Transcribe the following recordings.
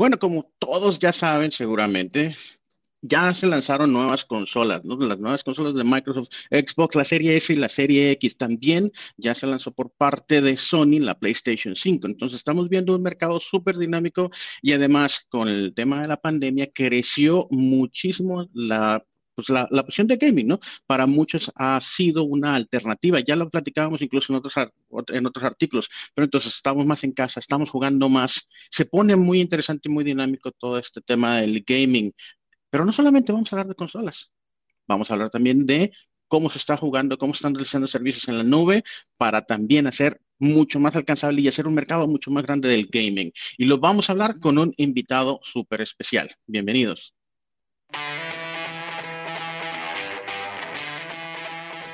Bueno, como todos ya saben seguramente, ya se lanzaron nuevas consolas, ¿no? Las nuevas consolas de Microsoft, Xbox, la serie S y la serie X también ya se lanzó por parte de Sony la PlayStation 5. Entonces estamos viendo un mercado súper dinámico y además con el tema de la pandemia creció muchísimo la pues la, la, opción de gaming, ¿no? Para muchos ha sido una alternativa. Ya lo platicábamos incluso en otros, en otros artículos, pero entonces estamos más en casa, estamos jugando más. Se pone muy interesante y muy dinámico todo este tema del gaming. Pero no solamente vamos a hablar de consolas, vamos a hablar también de cómo se está jugando, cómo están realizando servicios en la nube para también hacer mucho más alcanzable y hacer un mercado mucho más grande del gaming. Y lo vamos a hablar con un invitado súper especial. Bienvenidos.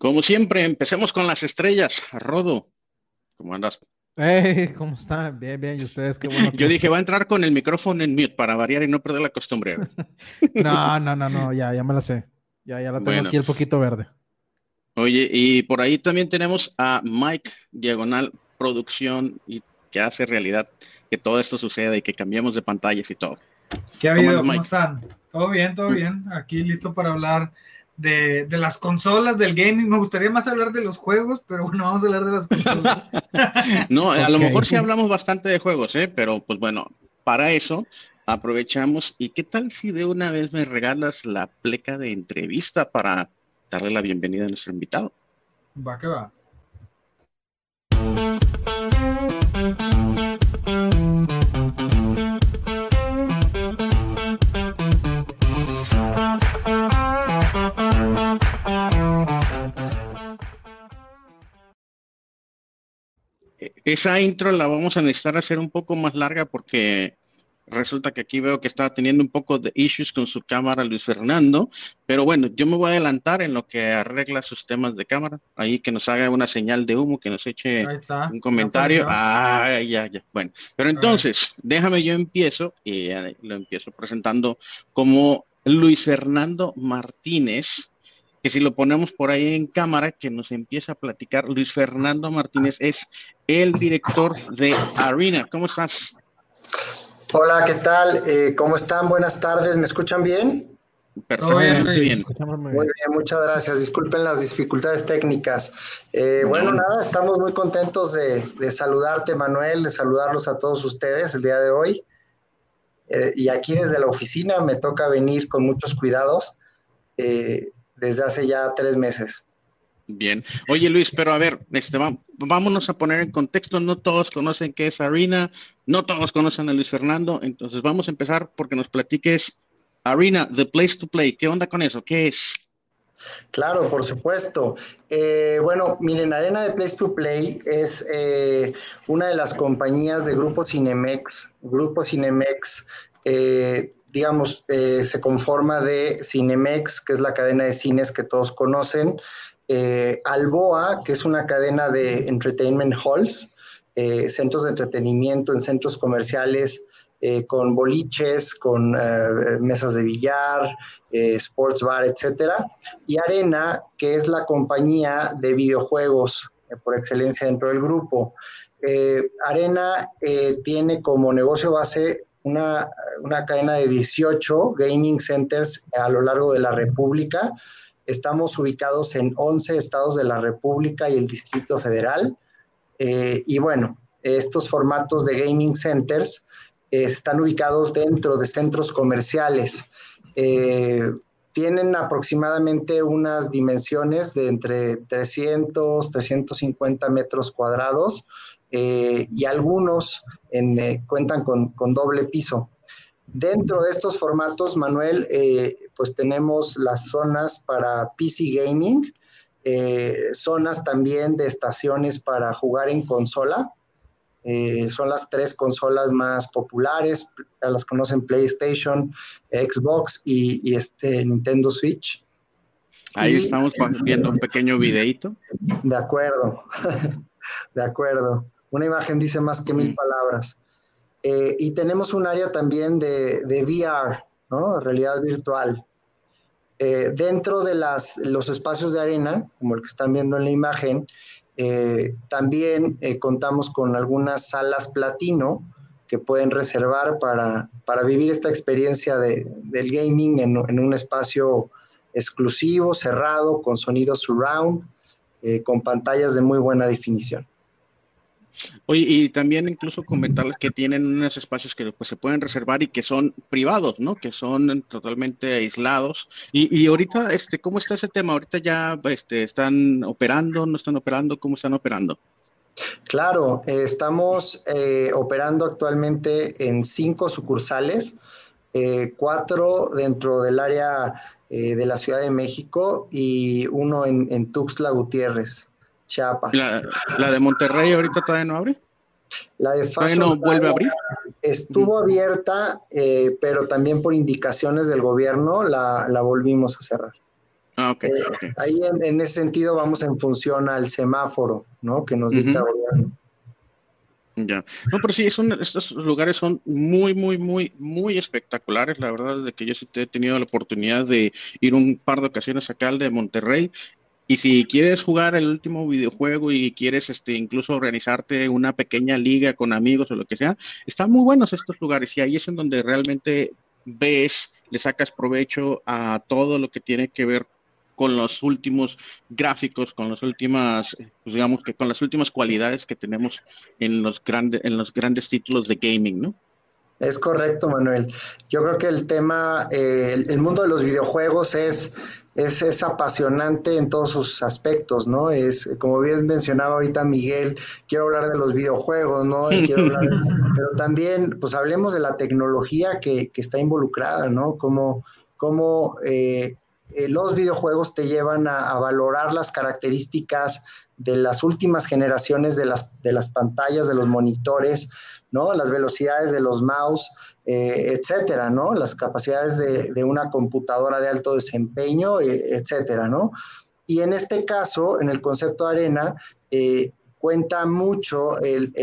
Como siempre, empecemos con las estrellas. Rodo, ¿cómo andas? Hey, ¿cómo están? Bien, bien. ¿Y ustedes? Qué bueno. Yo dije, va a entrar con el micrófono en mute para variar y no perder la costumbre. no, no, no, no, ya, ya me la sé. Ya, ya la tengo aquí el poquito verde. Oye, y por ahí también tenemos a Mike Diagonal Producción y que hace realidad que todo esto suceda y que cambiemos de pantallas y todo. ¿Qué ha habido? ¿Cómo están? Todo bien, todo bien. Aquí listo para hablar de, las consolas, del gaming. Me gustaría más hablar de los juegos, pero bueno, vamos a hablar de las consolas. no, a lo mejor sí hablamos bastante de juegos, ¿eh? pero pues bueno, para eso aprovechamos. ¿Y qué tal si de una vez me regalas la pleca de entrevista para darle la bienvenida a nuestro invitado? Va que va. Esa intro la vamos a necesitar hacer un poco más larga porque resulta que aquí veo que estaba teniendo un poco de issues con su cámara Luis Fernando, pero bueno, yo me voy a adelantar en lo que arregla sus temas de cámara, ahí que nos haga una señal de humo, que nos eche un comentario. Ah, ya, ya. Bueno, pero entonces, déjame yo empiezo y lo empiezo presentando como Luis Fernando Martínez, que si lo ponemos por ahí en cámara, que nos empieza a platicar. Luis Fernando Martínez es el director de Arena. ¿Cómo estás? Hola, ¿qué tal? Eh, ¿Cómo están? Buenas tardes. ¿Me escuchan bien? Perfectamente bien. Muy bien, muchas gracias. Disculpen las dificultades técnicas. Eh, bueno, nada, estamos muy contentos de, saludarte, Manuel, de saludarlos a todos ustedes el día de hoy. Eh, y aquí desde la oficina me toca venir con muchos cuidados desde hace ya tres meses. Bien. Oye Luis, pero a ver, este, vámonos a poner en contexto. No todos conocen qué es Arena, no todos conocen a Luis Fernando. Entonces vamos a empezar porque nos platiques Arena, The Place to Play. ¿Qué onda con eso? ¿Qué es? Claro, por supuesto. Eh, bueno, miren, Arena de Place to Play es eh, una de las compañías de Grupo Cinemex. Grupo Cinemex eh, digamos, eh, se conforma de Cinemex, que es la cadena de cines que todos conocen, eh, Alboa, que es una cadena de entertainment halls, eh, centros de entretenimiento en centros comerciales con boliches, con mesas de billar, sports bar, etcétera, y Arena, que es la compañía de videojuegos por excelencia dentro del grupo. Arena tiene como negocio base una, cadena de 18 gaming centers a lo largo de la República. Estamos ubicados en 11 estados de la República y el Distrito Federal. Eh, y bueno, estos formatos de gaming centers están ubicados dentro de centros comerciales. Eh, tienen aproximadamente unas dimensiones de entre 300, 350 metros cuadrados eh, y algunos eh, cuentan con, doble piso. Dentro de estos formatos, Manuel, eh, pues tenemos las zonas para PC Gaming, zonas también de estaciones para jugar en consola, son las tres consolas más populares, las conocen PlayStation, Xbox y, este Nintendo Switch. Ahí estamos viendo un pequeño videito. De acuerdo, de acuerdo. Una imagen dice más que mil palabras. Eh, y tenemos un área también de, de VR, ¿no? Realidad virtual. Eh, dentro de las, los espacios de arena, como el que están viendo en la imagen, eh, también contamos con algunas salas platino que pueden reservar para, para vivir esta experiencia de, del gaming en, en, un espacio exclusivo, cerrado, con sonido surround, con pantallas de muy buena definición. Oye, y también incluso comentarles que tienen unos espacios que pues, se pueden reservar y que son privados, ¿no? Que son totalmente aislados. Y, y ahorita, este, ¿cómo está ese tema? Ahorita ya este, están operando, no están operando, ¿cómo están operando? Claro, eh, estamos eh, operando actualmente en cinco sucursales, eh, cuatro dentro del área de la Ciudad de México y uno en Tuxtla Gutiérrez. Chiapas. ¿La, de Monterrey ahorita todavía no abre? La de Faso no vuelve a abrir? Estuvo abierta, eh, pero también por indicaciones del gobierno la, volvimos a cerrar. Ah, okay, eh, Ahí en, ese sentido vamos en función al semáforo, ¿no? Que nos dicta el gobierno. Ya. No, pero sí, estos lugares son muy, muy, muy, muy espectaculares. La verdad es que yo sí he tenido la oportunidad de ir un par de ocasiones acá al de Monterrey y si quieres jugar el último videojuego y quieres este, incluso organizarte una pequeña liga con amigos o lo que sea, están muy buenos estos lugares y ahí es en donde realmente ves, le sacas provecho a todo lo que tiene que ver con los últimos gráficos, con las últimas, pues digamos que con las últimas cualidades que tenemos en los grandes, en los grandes títulos de gaming, ¿no? Es correcto, Manuel. Yo creo que el tema, eh, el, mundo de los videojuegos es, es, apasionante en todos sus aspectos, ¿no? Es, como bien mencionaba ahorita Miguel, quiero hablar de los videojuegos, ¿no? pero también, pues hablemos de la tecnología que, está involucrada, ¿no? Como, como eh, eh, los videojuegos te llevan a, valorar las características de las últimas generaciones de las, de las pantallas, de los monitores, ¿no? Las velocidades de los mouse, eh, etcétera, ¿no? Las capacidades de, una computadora de alto desempeño, eh, etcétera, ¿no? Y en este caso, en el concepto de arena, eh, cuenta mucho el,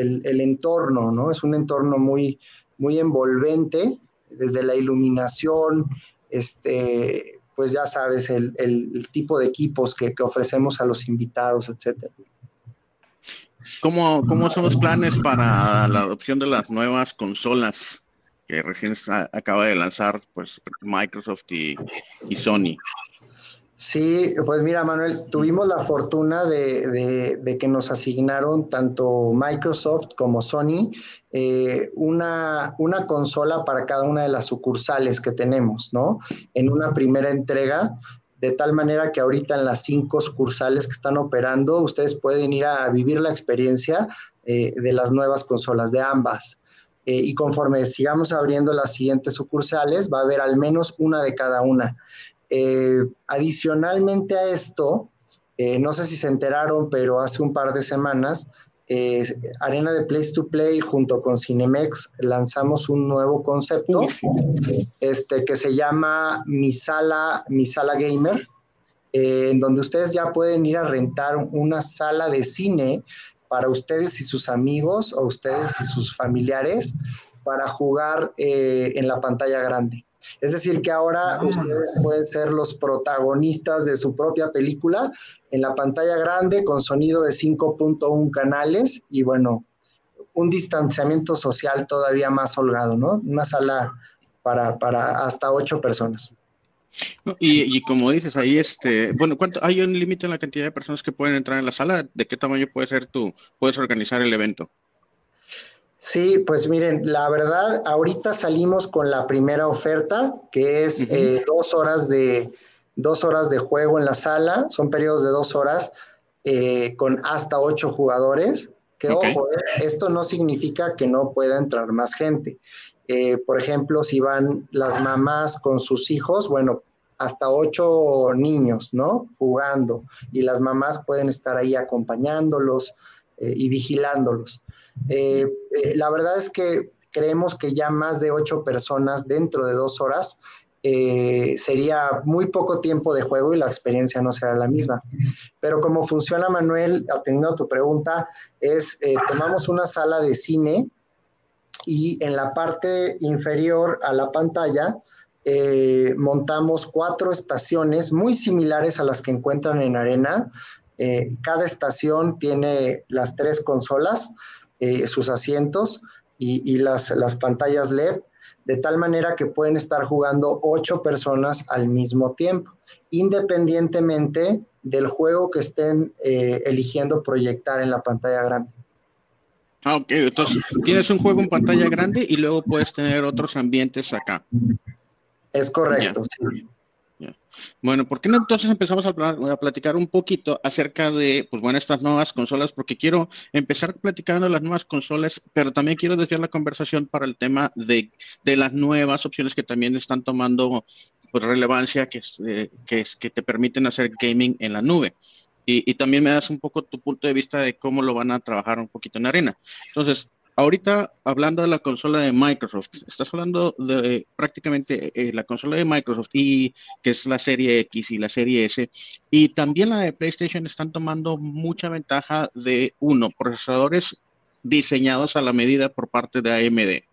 entorno, ¿no? Es un entorno muy, muy envolvente, desde la iluminación, este, pues ya sabes, el, tipo de equipos que, que ofrecemos a los invitados, etcétera. ¿Cómo, ¿Cómo son los planes para la adopción de las nuevas consolas que recién acaba de lanzar pues, Microsoft y, Sony? Sí, pues mira, Manuel, tuvimos la fortuna de, que nos asignaron tanto Microsoft como Sony eh, una, una, consola para cada una de las sucursales que tenemos, ¿no? En una primera entrega de tal manera que ahorita en las cinco sucursales que están operando, ustedes pueden ir a vivir la experiencia eh, de las nuevas consolas, de ambas. Eh, y conforme sigamos abriendo las siguientes sucursales, va a haber al menos una de cada una. Eh, adicionalmente a esto, no sé si se enteraron, pero hace un par de semanas Arena de Place to Play junto con Cinemex lanzamos un nuevo concepto este, que se llama Mi Sala, Mi Sala Gamer, eh, en donde ustedes ya pueden ir a rentar una sala de cine para ustedes y sus amigos o ustedes y sus familiares para jugar eh, en la pantalla grande. Es decir, que ahora ustedes pueden ser los protagonistas de su propia película en la pantalla grande con sonido de 5.1 canales y bueno, un distanciamiento social todavía más holgado, ¿no? Una sala para, para hasta ocho personas. Y, como dices, ahí este, bueno, ¿cuánto, ¿hay un límite en la cantidad de personas que pueden entrar en la sala? ¿De qué tamaño puede ser tú? ¿Puedes organizar el evento? Sí, pues miren, la verdad, ahorita salimos con la primera oferta, que es eh, dos horas de dos horas de juego en la sala, son periodos de dos horas eh, con hasta ocho jugadores. Que ojo, eh, esto no significa que no pueda entrar más gente. por ejemplo, si van las mamás con sus hijos, bueno, hasta ocho niños, ¿no? Jugando y las mamás pueden estar ahí acompañándolos y vigilándolos. Eh, eh, la verdad es que creemos que ya más de ocho personas dentro de dos horas eh, sería muy poco tiempo de juego y la experiencia no será la misma. Pero como funciona, Manuel, atendiendo a tu pregunta, es tomamos una sala de cine y en la parte inferior a la pantalla eh, montamos cuatro estaciones muy similares a las que encuentran en Arena. Eh, cada estación tiene las tres consolas, eh, sus asientos y, las, las, pantallas LED, de tal manera que pueden estar jugando ocho personas al mismo tiempo, independientemente del juego que estén eligiendo proyectar en la pantalla grande. Ah, ok, entonces tienes un juego en pantalla grande y luego puedes tener otros ambientes acá. Es correcto, sí. Bueno, ¿por qué no entonces empezamos a, a, platicar un poquito acerca de, pues bueno, estas nuevas consolas? Porque quiero empezar platicando las nuevas consolas, pero también quiero desviar la conversación para el tema de, las nuevas opciones que también están tomando pues, relevancia, que, eh, que, es, que te permiten hacer gaming en la nube. Y, y, también me das un poco tu punto de vista de cómo lo van a trabajar un poquito en arena. Entonces, ahorita hablando de la consola de Microsoft, estás hablando de prácticamente eh, la consola de Microsoft y que es la serie X y la serie S y también la de PlayStation están tomando mucha ventaja de uno, procesadores diseñados a la medida por parte de AMD.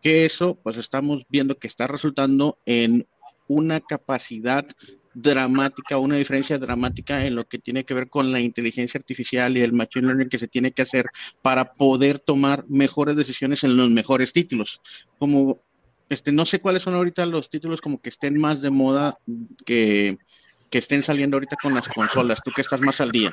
Que eso, pues estamos viendo que está resultando en una capacidad dramática, una diferencia dramática en lo que tiene que ver con la inteligencia artificial y el machine learning que se tiene que hacer para poder tomar mejores decisiones en los mejores títulos. Como este, no sé cuáles son ahorita los títulos como que estén más de moda que, que estén saliendo ahorita con las consolas. Tú que estás más al día.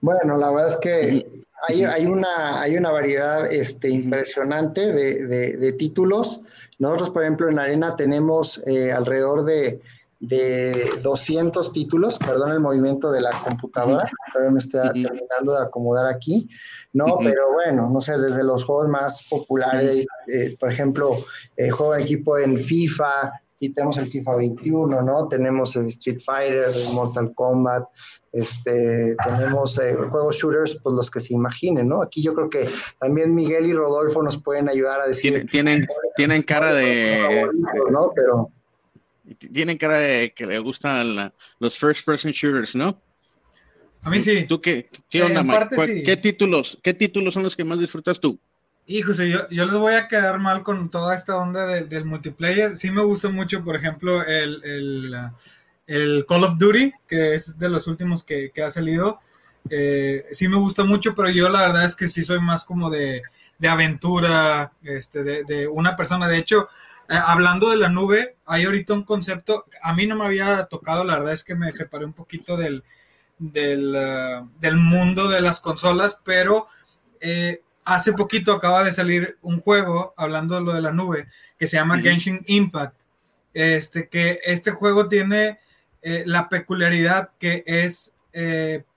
Bueno, la verdad es que hay, hay, una, hay una variedad este, impresionante de, de, títulos. Nosotros, por ejemplo, en Arena tenemos eh, alrededor de de 200 títulos, perdón el movimiento de la computadora, todavía me estoy terminando de acomodar aquí, no, pero bueno, no sé, desde los juegos más populares, eh, por ejemplo, eh, juego de equipo en FIFA, y tenemos el FIFA 21, ¿no? Tenemos el Street Fighter, el Mortal Kombat, este, tenemos eh, juegos shooters, pues los que se imaginen, ¿no? Aquí yo creo que también Miguel y Rodolfo nos pueden ayudar a decir. Tienen, tienen cara de. ¿no? Pero tienen cara de que le gustan los first person shooters, ¿no? A mí sí. ¿Tú qué, qué onda, Mike? ¿Qué títulos, ¿Qué títulos son los que más disfrutas tú? Hijo, yo, yo les voy a quedar mal con toda esta onda del, multiplayer. Sí me gusta mucho, por ejemplo, el, el, Call of Duty, que es de los últimos que, que ha salido. Eh, sí me gusta mucho, pero yo la verdad es que sí soy más como de, de aventura, este, de, de, una persona. De hecho, eh, hablando de la nube, hay ahorita un concepto, a mí no me había tocado, la verdad es que me separé un poquito del, del, eh, mundo de las consolas, pero eh, hace poquito acaba de salir un juego, hablando de lo de la nube, que se llama Genshin Impact. Este, que este juego tiene la peculiaridad que es,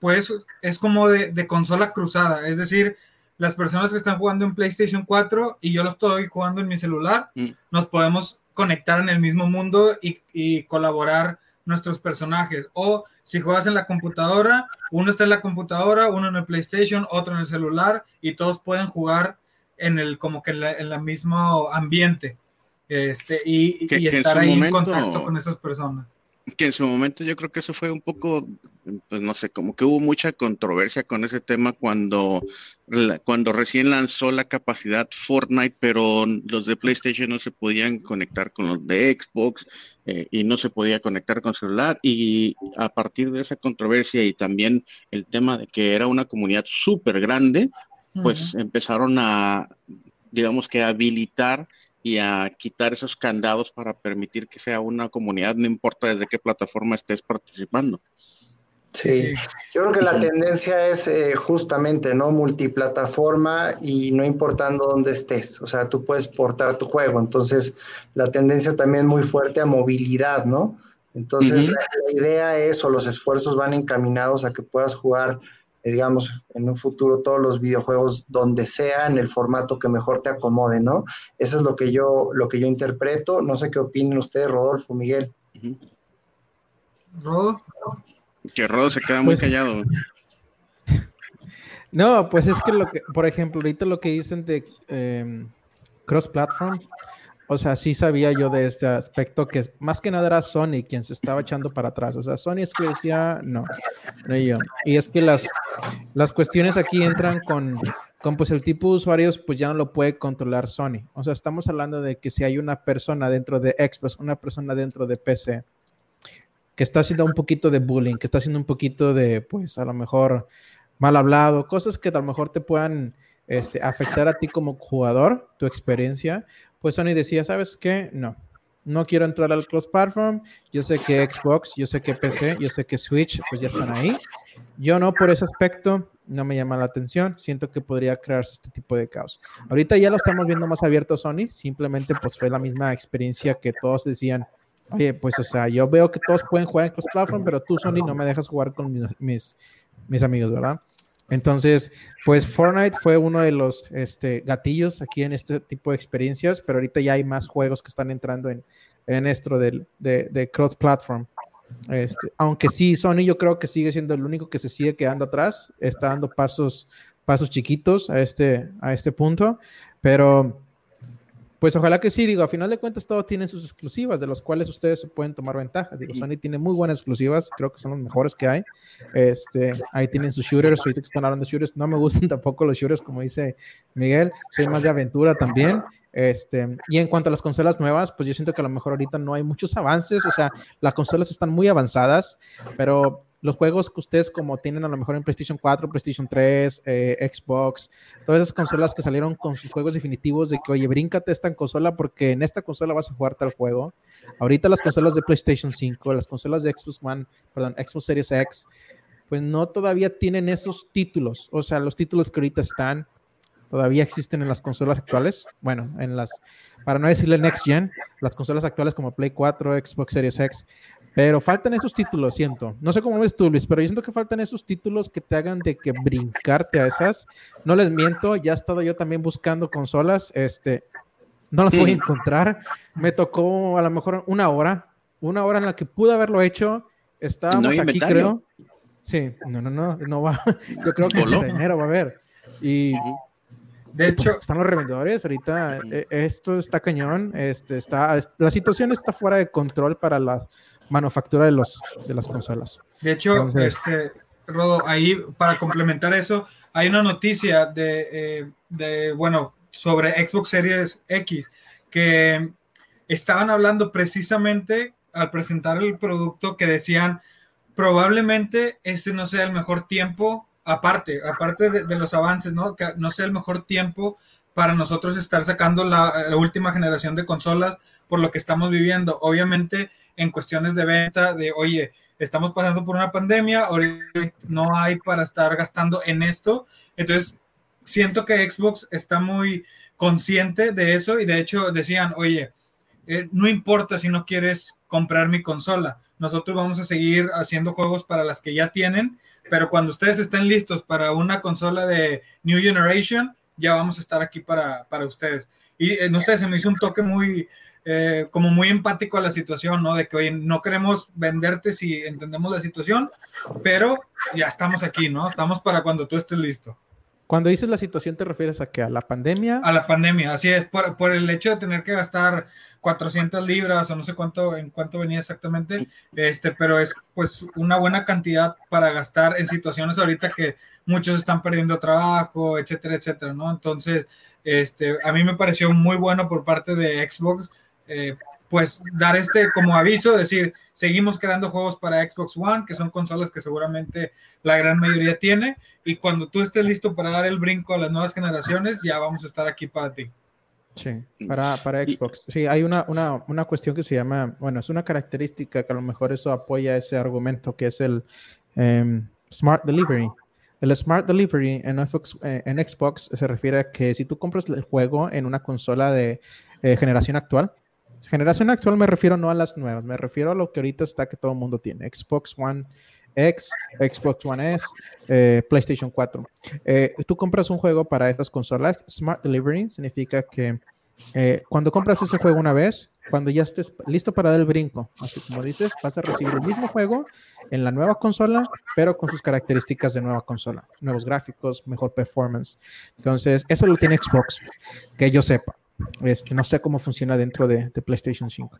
pues, es como de, de consola cruzada, es decir, las personas que están jugando en PlayStation 4 y yo lo estoy jugando en mi celular, mm. nos podemos conectar en el mismo mundo y, colaborar nuestros personajes. O si juegas en la computadora, uno está en la computadora, uno en el PlayStation, otro en el celular y todos pueden jugar en el como que en, el mismo ambiente este, y, estar ahí en contacto con esas personas que en su momento yo creo que eso fue un poco, pues no sé, como que hubo mucha controversia con ese tema cuando, cuando recién lanzó la capacidad Fortnite, pero los de PlayStation no se podían conectar con los de Xbox eh, y no se podía conectar con celular. Y a partir de esa controversia y también el tema de que era una comunidad súper grande, pues empezaron a, digamos que, habilitar y a quitar esos candados para permitir que sea una comunidad, no importa desde qué plataforma estés participando. Sí, yo creo que la tendencia es eh, justamente, ¿no? Multiplataforma y no importando dónde estés, o sea, tú puedes portar tu juego, entonces la tendencia también muy fuerte a movilidad, ¿no? Entonces la, idea es o los esfuerzos van encaminados a que puedas jugar digamos, en un futuro todos los videojuegos donde sea, en el formato que mejor te acomode, ¿no? Eso es lo que yo, lo que yo interpreto. No sé qué opinen ustedes, Rodolfo, Miguel. Rodo. Que Rodo se queda muy pues, callado. No, pues es que lo que, por ejemplo, ahorita lo que dicen de em, cross-platform, o sea, sí sabía yo de este aspecto que más que nada era Sony quien se estaba echando para atrás. O sea, Sony es que decía, no, no yo. Y es que las, las cuestiones aquí entran con, con pues el tipo de usuarios, pues ya no lo puede controlar Sony. O sea, estamos hablando de que si hay una persona dentro de Xbox, una persona dentro de PC, que está haciendo un poquito de bullying, que está haciendo un poquito de, pues a lo mejor mal hablado, cosas que a lo mejor te puedan este, afectar a ti como jugador, tu experiencia, pues Sony decía, ¿sabes qué? No, no quiero entrar al cross platform. Yo sé que Xbox, yo sé que PC, yo sé que Switch, pues ya están ahí. Yo no, por ese aspecto, no me llama la atención. Siento que podría crearse este tipo de caos. Ahorita ya lo estamos viendo más abierto Sony. Simplemente, pues fue la misma experiencia que todos decían. Oye, pues, o sea, yo veo que todos pueden jugar en cross platform, pero tú, Sony, no me dejas jugar con mis, mis, mis amigos, ¿verdad? Entonces, pues Fortnite fue uno de los este, gatillos aquí en este tipo de experiencias, pero ahorita ya hay más juegos que están entrando en, en esto de, cross-platform. Este, aunque sí, Sony yo creo que sigue siendo el único que se sigue quedando atrás, está dando pasos, pasos chiquitos a este, a este punto, pero pues ojalá que sí, digo, a final de cuentas todo tiene sus exclusivas, de los cuales ustedes se pueden tomar ventaja. Digo, Sony tiene muy buenas exclusivas, creo que son los mejores que hay. Este, ahí tienen sus shooters, ahorita que están hablando de shooters, no me gustan tampoco los shooters, como dice Miguel, soy más de aventura también. Este, y en cuanto a las consolas nuevas, pues yo siento que a lo mejor ahorita no hay muchos avances, o sea, las consolas están muy avanzadas, pero los juegos que ustedes como tienen a lo mejor en PlayStation 4, PlayStation 3, eh, Xbox, todas esas consolas que salieron con sus juegos definitivos de que, oye, bríncate esta consola porque en esta consola vas a jugar tal juego. Ahorita las consolas de PlayStation 5, las consolas de Xbox One, perdón, Xbox Series X, pues no todavía tienen esos títulos, o sea, los títulos que ahorita están todavía existen en las consolas actuales, bueno, en las, para no decirle Next Gen, las consolas actuales como Play 4, Xbox Series X, pero faltan esos títulos, siento. No sé cómo ves tú, Luis, pero yo siento que faltan esos títulos que te hagan de que brincarte a esas. No les miento, ya he estado yo también buscando consolas. Este, no las voy a encontrar. Me tocó a lo mejor una hora, una hora en la que pude haberlo hecho. Estábamos aquí, creo. Sí, no, no, no, no va. Yo creo que en enero va a haber. Y de pues, hecho, están los revendedores ahorita. Eh, esto está cañón. Este está, la situación está fuera de control para las manufactura de, los, de las consolas. De hecho, este, Rodo, ahí para complementar eso, hay una noticia de, eh, de, bueno, sobre Xbox Series X, que estaban hablando precisamente al presentar el producto que decían, probablemente este no sea el mejor tiempo, aparte, aparte de, los avances, ¿no? Que no sea el mejor tiempo para nosotros estar sacando la, la última generación de consolas por lo que estamos viviendo. Obviamente, en cuestiones de venta, de oye, estamos pasando por una pandemia, ahorita no hay para estar gastando en esto. Entonces, siento que Xbox está muy consciente de eso y de hecho decían, oye, eh, no importa si no quieres comprar mi consola, nosotros vamos a seguir haciendo juegos para las que ya tienen, pero cuando ustedes estén listos para una consola de New Generation, ya vamos a estar aquí para, para ustedes. Y eh, no sé, se me hizo un toque muy, eh, como muy empático a la situación, ¿no? De que, oye, no queremos venderte si entendemos la situación, pero ya estamos aquí, ¿no? Estamos para cuando tú estés listo. Cuando dices la situación, ¿te refieres a qué? ¿A la pandemia? A la pandemia, así es, por, por, el hecho de tener que gastar 400 libras o no sé cuánto, en cuánto venía exactamente, este, pero es pues una buena cantidad para gastar en situaciones ahorita que muchos están perdiendo trabajo, etcétera, etcétera, ¿no? Entonces, este, a mí me pareció muy bueno por parte de Xbox eh, pues dar este como aviso, decir, seguimos creando juegos para Xbox One, que son consolas que seguramente la gran mayoría tiene, y cuando tú estés listo para dar el brinco a las nuevas generaciones, ya vamos a estar aquí para ti. Sí, para, para Xbox. Sí, hay una, una, una, cuestión que se llama, bueno, es una característica que a lo mejor eso apoya ese argumento, que es el em, Smart Delivery. El Smart Delivery en Xbox, eh, en Xbox se refiere a que si tú compras el juego en una consola de eh, generación actual, Generación actual me refiero no a las nuevas, me refiero a lo que ahorita está que todo el mundo tiene. Xbox One X, Xbox One S, eh, PlayStation 4. Eh, tú compras un juego para estas consolas. Smart Delivery significa que eh, cuando compras ese juego una vez, cuando ya estés listo para dar el brinco. Así como dices, vas a recibir el mismo juego en la nueva consola, pero con sus características de nueva consola. Nuevos gráficos, mejor performance. Entonces, eso lo tiene Xbox, que yo sepa. Este, no sé cómo funciona dentro de, de PlayStation 5.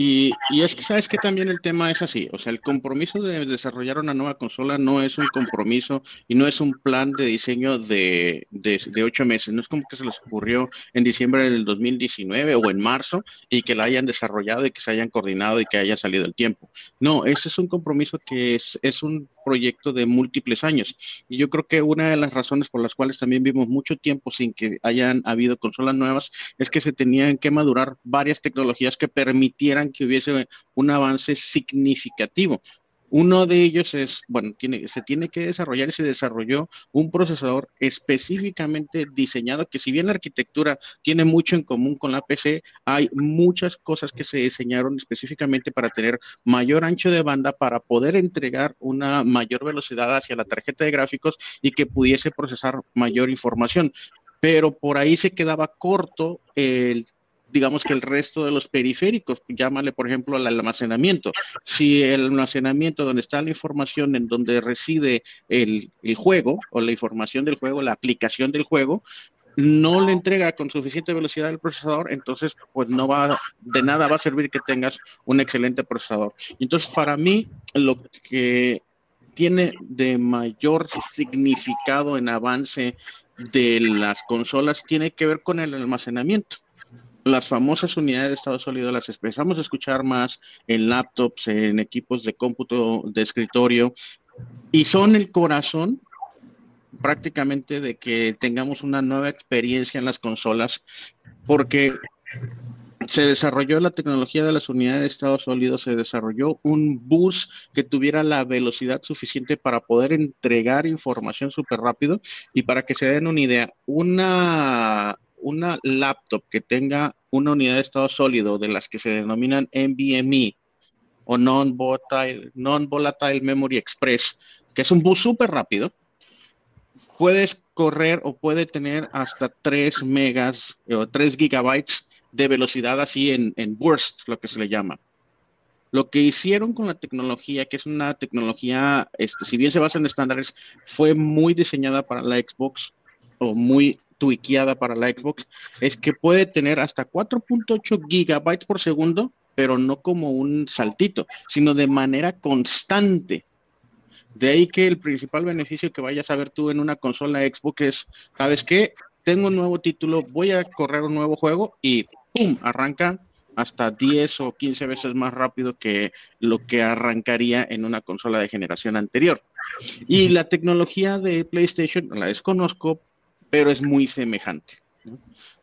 Y, es que sabes que también el tema es así, o sea, el compromiso de desarrollar una nueva consola no es un compromiso y no es un plan de diseño de, de, ocho meses, no es como que se les ocurrió en diciembre del 2019 o en marzo y que la hayan desarrollado y que se hayan coordinado y que haya salido el tiempo. No, ese es un compromiso que es, es un proyecto de múltiples años. Y yo creo que una de las razones por las cuales también vimos mucho tiempo sin que hayan habido consolas nuevas es que se tenían que madurar varias tecnologías que permitieran que hubiese un avance significativo. Uno de ellos es, bueno, se tiene que desarrollar y se desarrolló un procesador específicamente diseñado que si bien la arquitectura tiene mucho en común con la PC, hay muchas cosas que se diseñaron específicamente para tener mayor ancho de banda, para poder entregar una mayor velocidad hacia la tarjeta de gráficos y que pudiese procesar mayor información pero por ahí se quedaba corto el digamos que el resto de los periféricos, llámale por ejemplo al almacenamiento. Si el almacenamiento donde está la información en donde reside el, juego o la información del juego, la aplicación del juego, no le entrega con suficiente velocidad al procesador, entonces pues no va, de nada va a servir que tengas un excelente procesador. Entonces para mí lo que tiene de mayor significado en avance de las consolas tiene que ver con el almacenamiento las famosas unidades de estado sólido las empezamos a escuchar más en laptops, en equipos de cómputo de escritorio y son el corazón prácticamente de que tengamos una nueva experiencia en las consolas porque se desarrolló la tecnología de las unidades de estado sólido, se desarrolló un bus que tuviera la velocidad suficiente para poder entregar información súper rápido y para que se den una idea, una una laptop que tenga una unidad de estado sólido de las que se denominan NVMe o Non-Volatile, non -volatile Memory Express, que es un bus súper rápido, puedes correr o puede tener hasta 3 megas o 3 gigabytes de velocidad así en, en burst, lo que se le llama. Lo que hicieron con la tecnología, que es una tecnología, este, si bien se basa en estándares, fue muy diseñada para la Xbox o muy tuiqueada para la Xbox es que puede tener hasta 4.8 gigabytes por segundo, pero no como un saltito, sino de manera constante. De ahí que el principal beneficio que vayas a ver tú en una consola Xbox es, ¿sabes qué? Tengo un nuevo título, voy a correr un nuevo juego y ¡pum! Arranca hasta 10 o 15 veces más rápido que lo que arrancaría en una consola de generación anterior. Y la tecnología de PlayStation la desconozco, pero es muy semejante.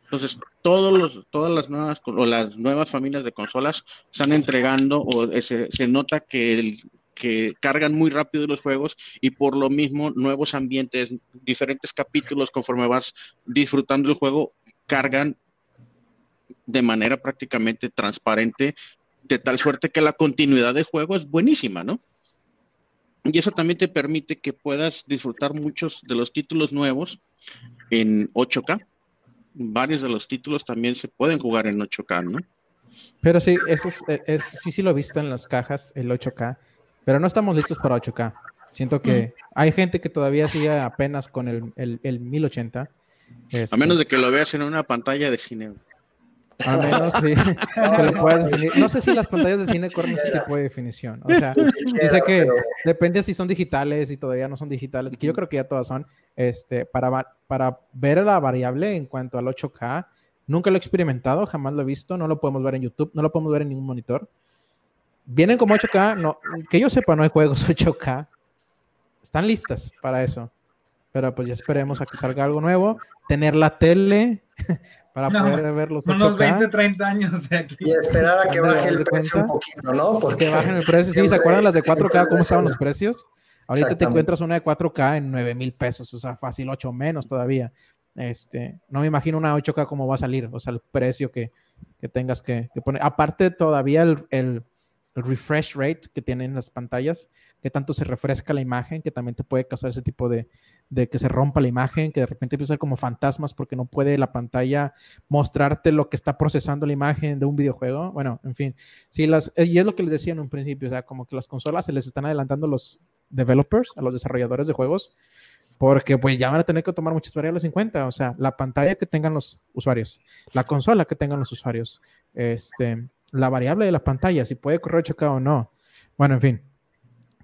Entonces, todos los, todas las nuevas las nuevas familias de consolas están entregando o se, nota que, que cargan muy rápido los juegos y por lo mismo nuevos ambientes, diferentes capítulos conforme vas disfrutando el juego, cargan de manera prácticamente transparente, de tal suerte que la continuidad del juego es buenísima, ¿no? Y eso también te permite que puedas disfrutar muchos de los títulos nuevos en 8K. Varios de los títulos también se pueden jugar en 8K, ¿no? Pero sí, eso es, sí, sí lo he visto en las cajas, el 8K, pero no estamos listos para 8K. Siento que hay gente que todavía sigue apenas con el, el, 1080. A este menos de que lo veas en una pantalla de cine. A menos, sí. No sé si las pantallas de cine corren ese tipo de definición. O sea, dice que depende si son digitales y todavía no son digitales, que yo creo que ya todas son. Este, para, para ver la variable en cuanto al 8K, nunca lo he experimentado, jamás lo he visto, no lo podemos ver en YouTube, no lo podemos ver en ningún monitor. Vienen como 8K, no, que yo sepa, no hay juegos 8K. Están listas para eso. Pero pues ya esperemos a que salga algo nuevo. Tener la tele para poder verlos. Unos 20, 30 años de aquí. Y esperar a que baje el precio un poquito, ¿no? Porque que bajen el precio. Sí, ¿se acuerdan las de 4K cómo estaban los precios? Ahorita te encuentras una de 4K en 9 mil pesos, o sea, fácil 8 menos todavía. Este, no me imagino una 8K cómo va a salir, o sea, el precio que, que tengas que, poner. Aparte, todavía el, el, refresh rate que tienen las pantallas, que tanto se refresca la imagen, que también te puede causar ese tipo de, de que se rompa la imagen, que de repente empieza a ser como fantasmas porque no puede la pantalla mostrarte lo que está procesando la imagen de un videojuego. Bueno, en fin, sí, las, y es lo que les decía en un principio, o sea, como que las consolas se les están adelantando los developers, a los desarrolladores de juegos, porque pues ya van a tener que tomar muchas variables en cuenta, o sea, la pantalla que tengan los usuarios, la consola que tengan los usuarios, este, la variable de la pantalla, si puede correr chocado o no. Bueno, en fin.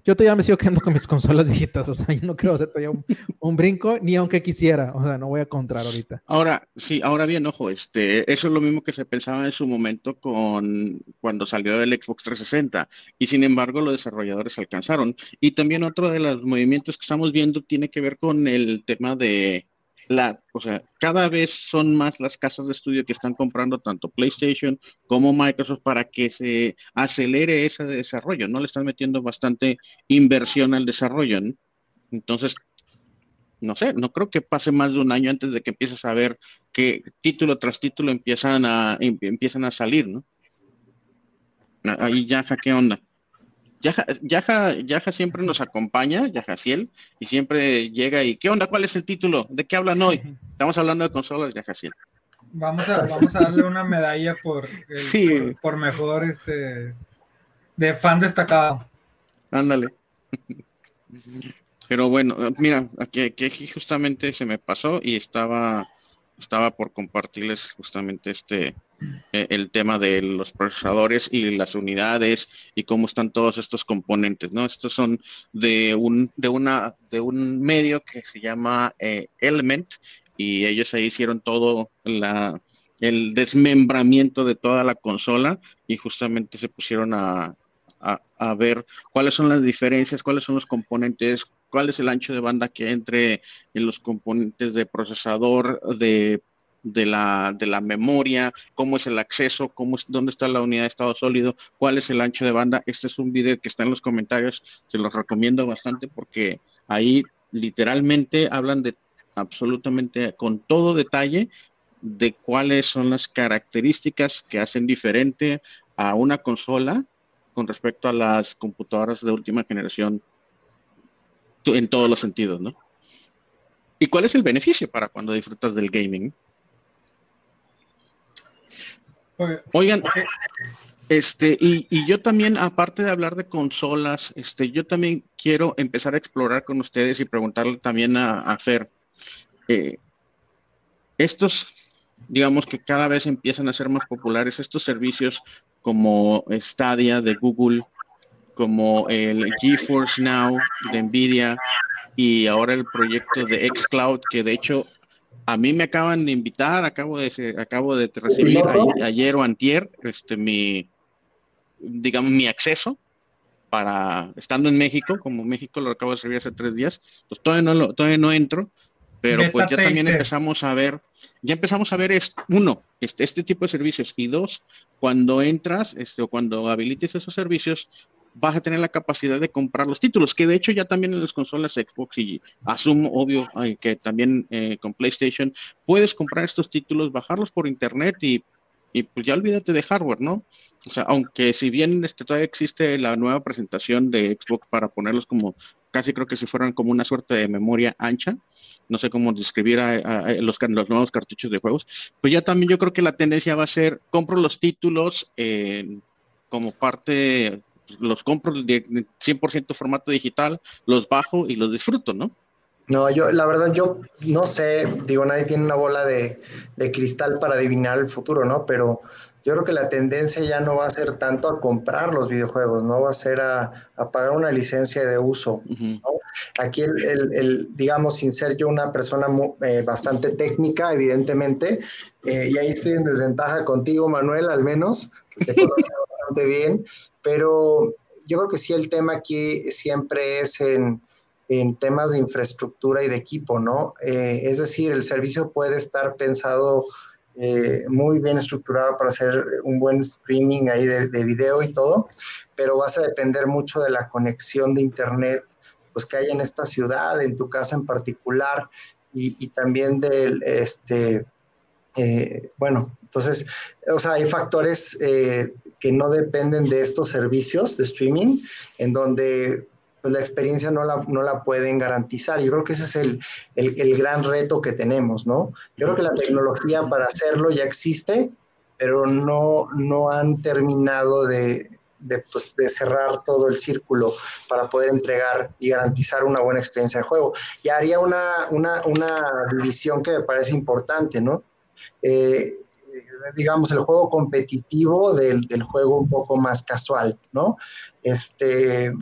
Yo todavía me sigo quedando con mis consolas viejitas, o sea, yo no creo hacer todavía un, brinco, ni aunque quisiera, o sea, no voy a encontrar ahorita. Ahora, sí, ahora bien, ojo, este, eso es lo mismo que se pensaba en su momento con cuando salió el Xbox 360, y sin embargo los desarrolladores alcanzaron. Y también otro de los movimientos que estamos viendo tiene que ver con el tema de la, o sea, cada vez son más las casas de estudio que están comprando tanto PlayStation como Microsoft para que se acelere ese desarrollo, ¿no? Le están metiendo bastante inversión al desarrollo, ¿no? Entonces, no sé, no creo que pase más de un año antes de que empieces a ver que título tras título empiezan a, em, empiezan a salir, ¿no? Ahí ya, ¿qué onda? Yaja, Yaja, siempre nos acompaña, Yaja Ciel, y siempre llega y, ¿qué onda? ¿Cuál es el título? ¿De qué hablan hoy? Estamos hablando de consolas, Yaja Ciel. Vamos a, vamos a darle una medalla por, por, mejor este de fan destacado. Ándale. Pero bueno, mira, aquí, aquí justamente se me pasó y estaba estaba por compartirles justamente este eh, el tema de los procesadores y las unidades y cómo están todos estos componentes, ¿no? Estos son de un de una de un medio que se llama eh, Element y ellos ahí hicieron todo la el desmembramiento de toda la consola y justamente se pusieron a, a ver cuáles son las diferencias, cuáles son los componentes, cuál es el ancho de banda que entre en los componentes de procesador, de, la, de la memoria, cómo es el acceso, cómo es, dónde está la unidad de estado sólido, cuál es el ancho de banda. Este es un video que está en los comentarios, se los recomiendo bastante porque ahí literalmente hablan de absolutamente con todo detalle de cuáles son las características que hacen diferente a una consola con respecto a las computadoras de última generación en todos los sentidos, ¿no? ¿Y cuál es el beneficio para cuando disfrutas del gaming? Oigan, este, y, yo también, aparte de hablar de consolas, este, yo también quiero empezar a explorar con ustedes y preguntarle también a, Fer, eh, estos, digamos que cada vez empiezan a ser más populares, estos servicios como Stadia de Google, como el GeForce Now de Nvidia y ahora el proyecto de xCloud, que de hecho a mí me acaban de invitar, acabo de acabo de recibir ayer, o antier este mi digamos mi acceso para estando en México, como México lo acabo de recibir hace tres días, pues todavía no todavía no entro, pero pues ya también empezamos a ver, ya empezamos a ver esto, uno, este, este tipo de servicios y dos, cuando entras, este, o cuando habilites esos servicios, vas a tener la capacidad de comprar los títulos, que de hecho ya también en las consolas Xbox y asumo, obvio, que también eh, con PlayStation, puedes comprar estos títulos, bajarlos por internet y, y, pues ya olvídate de hardware, ¿no? O sea, aunque si bien este, todavía existe la nueva presentación de Xbox para ponerlos como, casi creo que si fueran como una suerte de memoria ancha, no sé cómo describir a, los, los, nuevos cartuchos de juegos, pues ya también yo creo que la tendencia va a ser, compro los títulos como parte los compro de 100% formato digital, los bajo y los disfruto, ¿no? No, yo, la verdad, yo no sé, digo, nadie tiene una bola de, cristal para adivinar el futuro, ¿no? Pero yo creo que la tendencia ya no va a ser tanto a comprar los videojuegos, no va a ser a, pagar una licencia de uso. Aquí, el, digamos, sin ser yo una persona eh, bastante técnica, evidentemente, eh, y ahí estoy en desventaja contigo, Manuel, al menos, te bastante bien, pero yo creo que sí el tema aquí siempre es en, temas de infraestructura y de equipo, ¿no? Eh, es decir, el servicio puede estar pensado eh, muy bien estructurado para hacer un buen streaming ahí de, video y todo, pero vas a depender mucho de la conexión de internet pues que hay en esta ciudad, en tu casa en particular, y, también del, este, eh, bueno, entonces, o sea, hay factores que no dependen de estos servicios de streaming, en donde pues, la experiencia no la, no la pueden garantizar. Yo creo que ese es el, el, gran reto que tenemos, ¿no? Yo creo que la tecnología para hacerlo ya existe, pero no, no han terminado de, pues, de, cerrar todo el círculo para poder entregar y garantizar una buena experiencia de juego. Y haría una, una, una división que me parece importante, ¿no? Eh, digamos, el juego competitivo del, del, juego un poco más casual, ¿no? Este,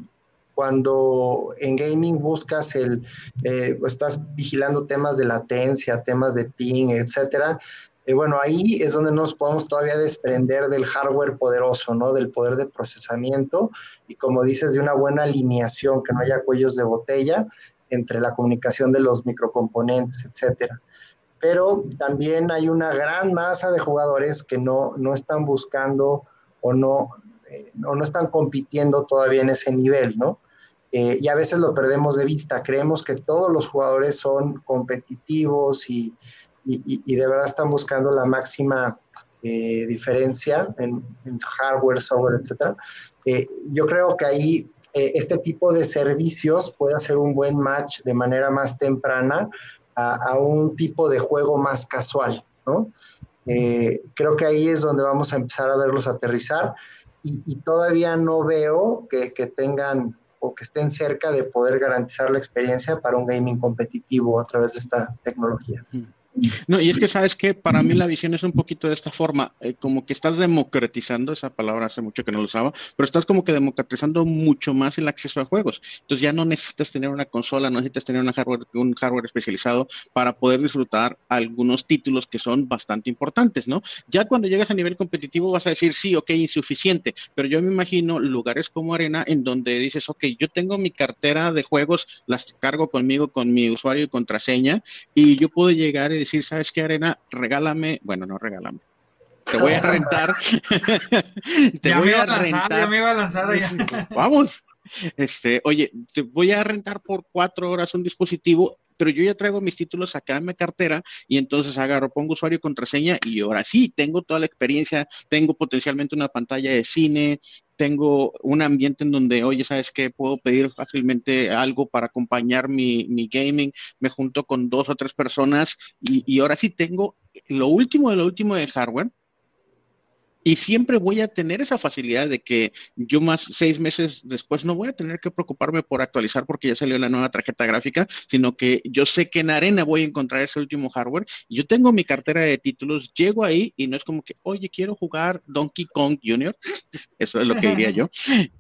cuando en gaming buscas el, eh, estás vigilando temas de latencia, temas de ping, etcétera, y bueno, ahí es donde nos podemos todavía desprender del hardware poderoso, ¿no? Del poder de procesamiento y como dices, de una buena alineación, que no haya cuellos de botella entre la comunicación de los microcomponentes, etcétera. Pero también hay una gran masa de jugadores que no, no están buscando o no, eh, o no están compitiendo todavía en ese nivel, ¿no? Eh, y a veces lo perdemos de vista. Creemos que todos los jugadores son competitivos y, y, de verdad están buscando la máxima eh, diferencia en, hardware, software, etc. Eh, yo creo que ahí este tipo de servicios puede hacer un buen match de manera más temprana a, un tipo de juego más casual, ¿no? creo que ahí es donde vamos a empezar a verlos aterrizar y, todavía no veo que, que tengan o que estén cerca de poder garantizar la experiencia para un gaming competitivo a través de esta tecnología. No, y es que sabes que para mí la visión es un poquito de esta forma, eh, como que estás democratizando, esa palabra hace mucho que no lo usaba, pero estás como que democratizando mucho más el acceso a juegos. Entonces ya no necesitas tener una consola, no necesitas tener una hardware, un hardware especializado para poder disfrutar algunos títulos que son bastante importantes, ¿no? Ya cuando llegas a nivel competitivo vas a decir, sí, ok, insuficiente, pero yo me imagino lugares como Arena en donde dices, ok, yo tengo mi cartera de juegos, las cargo conmigo con mi usuario y contraseña y yo puedo llegar y decir, ¿sabes qué, Arena? Regálame, bueno, no regálame. Te voy a rentar. te ya voy me iba a lanzar, ya me iba a lanzar allá. Vamos. Este, oye, te voy a rentar por cuatro horas un dispositivo, pero yo ya traigo mis títulos acá en mi cartera y entonces agarro, pongo usuario y contraseña y ahora sí, tengo toda la experiencia, tengo potencialmente una pantalla de cine, tengo un ambiente en donde, oye, ¿sabes qué? Puedo pedir fácilmente algo para acompañar mi, gaming, me junto con dos o tres personas y, y ahora sí tengo lo último de lo último de hardware y siempre voy a tener esa facilidad de que yo más seis meses después no voy a tener que preocuparme por actualizar porque ya salió la nueva tarjeta gráfica, sino que yo sé que en arena voy a encontrar ese último hardware. Yo tengo mi cartera de títulos, llego ahí y no es como que, oye, quiero jugar Donkey Kong Jr., eso es lo que diría yo,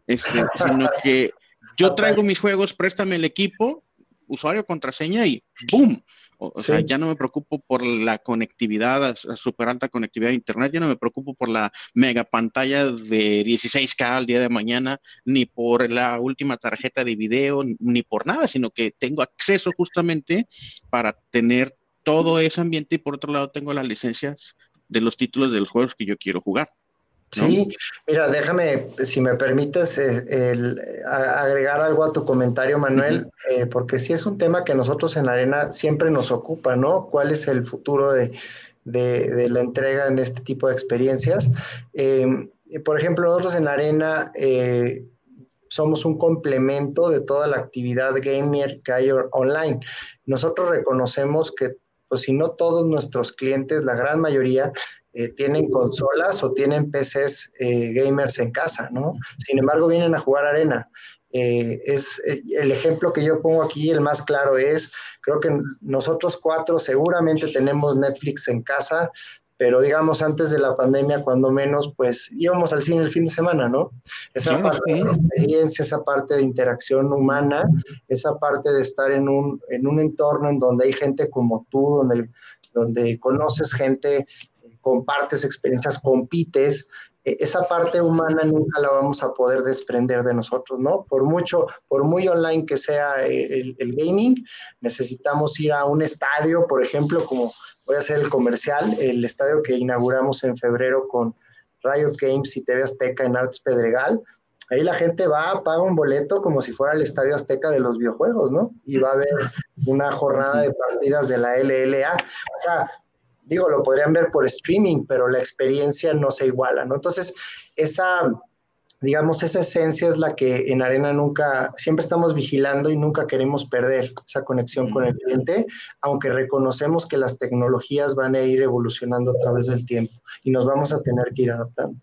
este, sino que yo traigo mis juegos, préstame el equipo, usuario, contraseña y ¡boom! O, sea, ya no me preocupo por la conectividad, super alta conectividad de Internet, ya no me preocupo por la mega pantalla de 16K al día de mañana, ni por la última tarjeta de video, ni por nada, sino que tengo acceso justamente para tener todo ese ambiente y por otro lado tengo las licencias de los títulos de los juegos que yo quiero jugar. Sí, mira, déjame, si me permites, eh, agregar algo a tu comentario, Manuel, eh, porque sí es un tema que nosotros en Arena siempre nos ocupa, ¿no? ¿Cuál es el futuro de, la entrega en este tipo de experiencias? Eh, por ejemplo, nosotros en Arena somos un complemento de toda la actividad gamer que hay online. Nosotros reconocemos que, pues si no todos nuestros clientes, la gran mayoría, eh, tienen consolas o tienen PCs eh, gamers en casa, ¿no? Sin embargo, vienen a jugar arena. Eh, es el ejemplo que yo pongo aquí, el más claro es, creo que nosotros cuatro seguramente tenemos Netflix en casa, pero digamos antes de la pandemia, cuando menos, pues íbamos al cine el fin de semana, ¿no? Esa parte de experiencia, esa parte de interacción humana, esa parte de estar en un, en un entorno en donde hay gente como tú, donde, donde conoces gente compartes experiencias, compites, e, esa parte humana nunca la vamos a poder desprender de nosotros, ¿no? Por mucho, por muy online que sea el, gaming, necesitamos ir a un estadio, por ejemplo, como voy a hacer el comercial, el estadio que inauguramos en febrero con Riot Games y TV Azteca en Arts Pedregal. Ahí la gente va, paga un boleto como si fuera el Estadio Azteca de los videojuegos, ¿no? Y va a haber una jornada de partidas de la LLA. O sea, digo, lo podrían ver por streaming, pero la experiencia no se iguala, ¿no? Entonces, esa, digamos, esa esencia es la que en Arena nunca, siempre estamos vigilando y nunca queremos perder esa conexión con el cliente, aunque reconocemos que las tecnologías van a ir evolucionando a través del tiempo y nos vamos a tener que ir adaptando.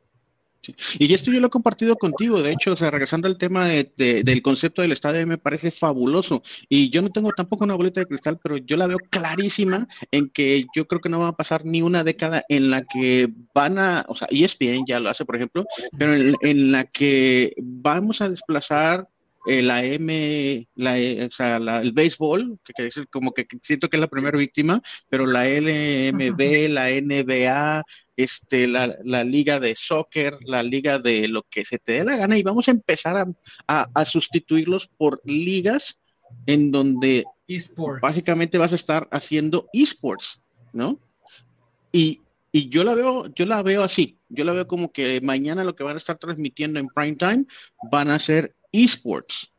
Y esto yo lo he compartido contigo, de hecho, o sea, regresando al tema del concepto del estadio, me parece fabuloso. Y yo no tengo tampoco una boleta de cristal, pero yo la veo clarísima en que yo creo que no va a pasar ni una década en la que van a, o sea, ESPN ya lo hace, por ejemplo, pero en, la que vamos a desplazar eh, la M, la, e, o sea, el béisbol, que, es como que siento que es la primera víctima, pero la LMB, la NBA, este, la, la, liga de soccer, la liga de lo que se te dé la gana, y vamos a empezar a, sustituirlos por ligas en donde básicamente vas a estar haciendo esports, ¿no? Y, y yo la veo, yo la veo así, yo la veo como que mañana lo que van a estar transmitiendo en prime time van a ser esports.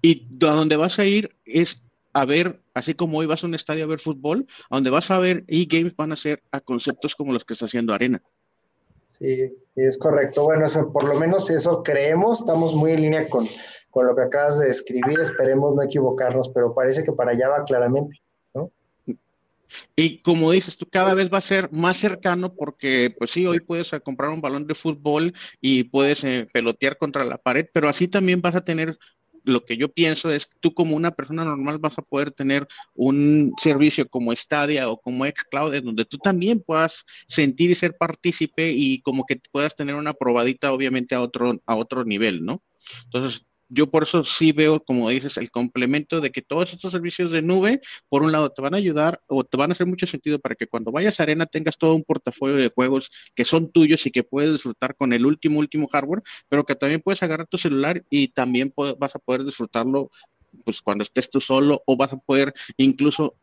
Y a donde vas a ir es a ver, así como hoy vas a un estadio a ver fútbol, a donde vas a ver e-games van a ser a conceptos como los que está haciendo Arena. Sí, es correcto. Bueno, eso, por lo menos eso creemos, estamos muy en línea con, con lo que acabas de describir, esperemos no equivocarnos, pero parece que para allá va claramente. Y como dices tú, cada vez va a ser más cercano porque, pues sí, hoy puedes comprar un balón de fútbol y puedes eh, pelotear contra la pared, pero así también vas a tener lo que yo pienso es que tú como una persona normal vas a poder tener un servicio como Stadia o como Xcloud donde tú también puedas sentir y ser partícipe y como que puedas tener una probadita obviamente a otro, a otro nivel, ¿no? Entonces, yo por eso sí veo, como dices, el complemento de que todos estos servicios de nube, por un lado, te van a ayudar o te van a hacer mucho sentido para que cuando vayas a Arena tengas todo un portafolio de juegos que son tuyos y que puedes disfrutar con el último, último hardware, pero que también puedes agarrar tu celular y también vas a poder disfrutarlo pues cuando estés tú solo o vas a poder incluso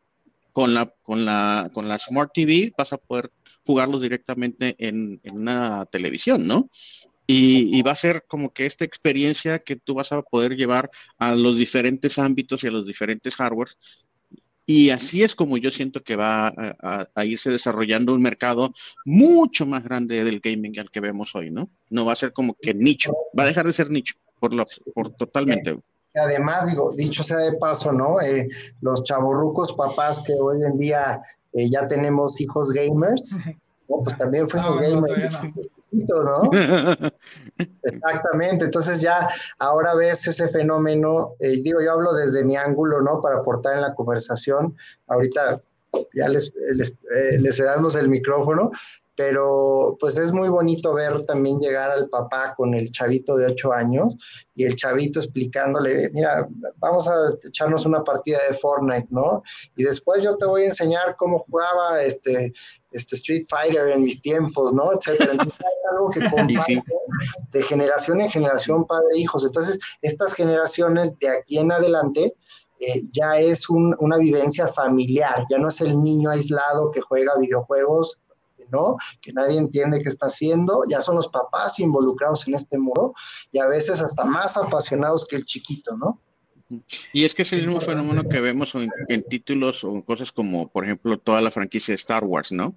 con la, con la, con la Smart TV, vas a poder jugarlos directamente en, en una televisión, ¿no? Y, va a ser como que esta experiencia que tú vas a poder llevar a los diferentes ámbitos y a los diferentes hardwares. Y así es como yo siento que va a, irse desarrollando un mercado mucho más grande del gaming al que vemos hoy, ¿no? No va a ser como que nicho, va a dejar de ser nicho, por, lo, por totalmente. Además, digo, dicho sea de paso, ¿no? Eh, los chavorrucos papás que hoy en día eh, ya tenemos hijos gamers, pues también fuimos gamers. ¿no? Exactamente, entonces ya ahora ves ese fenómeno, eh, digo, yo hablo desde mi ángulo, ¿no? Para aportar en la conversación, ahorita ya les, les, eh, les damos el micrófono, pero pues es muy bonito ver también llegar al papá con el chavito de ocho años y el chavito explicándole, mira, vamos a echarnos una partida de Fortnite, ¿no? Y después yo te voy a enseñar cómo jugaba este, este Street Fighter en mis tiempos, ¿no? Etcétera. Entonces, hay algo que comparte de generación en generación, padre e hijos. Entonces, estas generaciones de aquí en adelante, eh, ya es una vivencia familiar, ya no es el niño aislado que juega videojuegos ¿no? Que nadie entiende qué está haciendo, ya son los papás involucrados en este modo y a veces hasta más apasionados que el chiquito, ¿no? Y es que es el mismo fenómeno que vemos en, títulos o cosas como, por ejemplo, toda la franquicia de Star Wars, ¿no?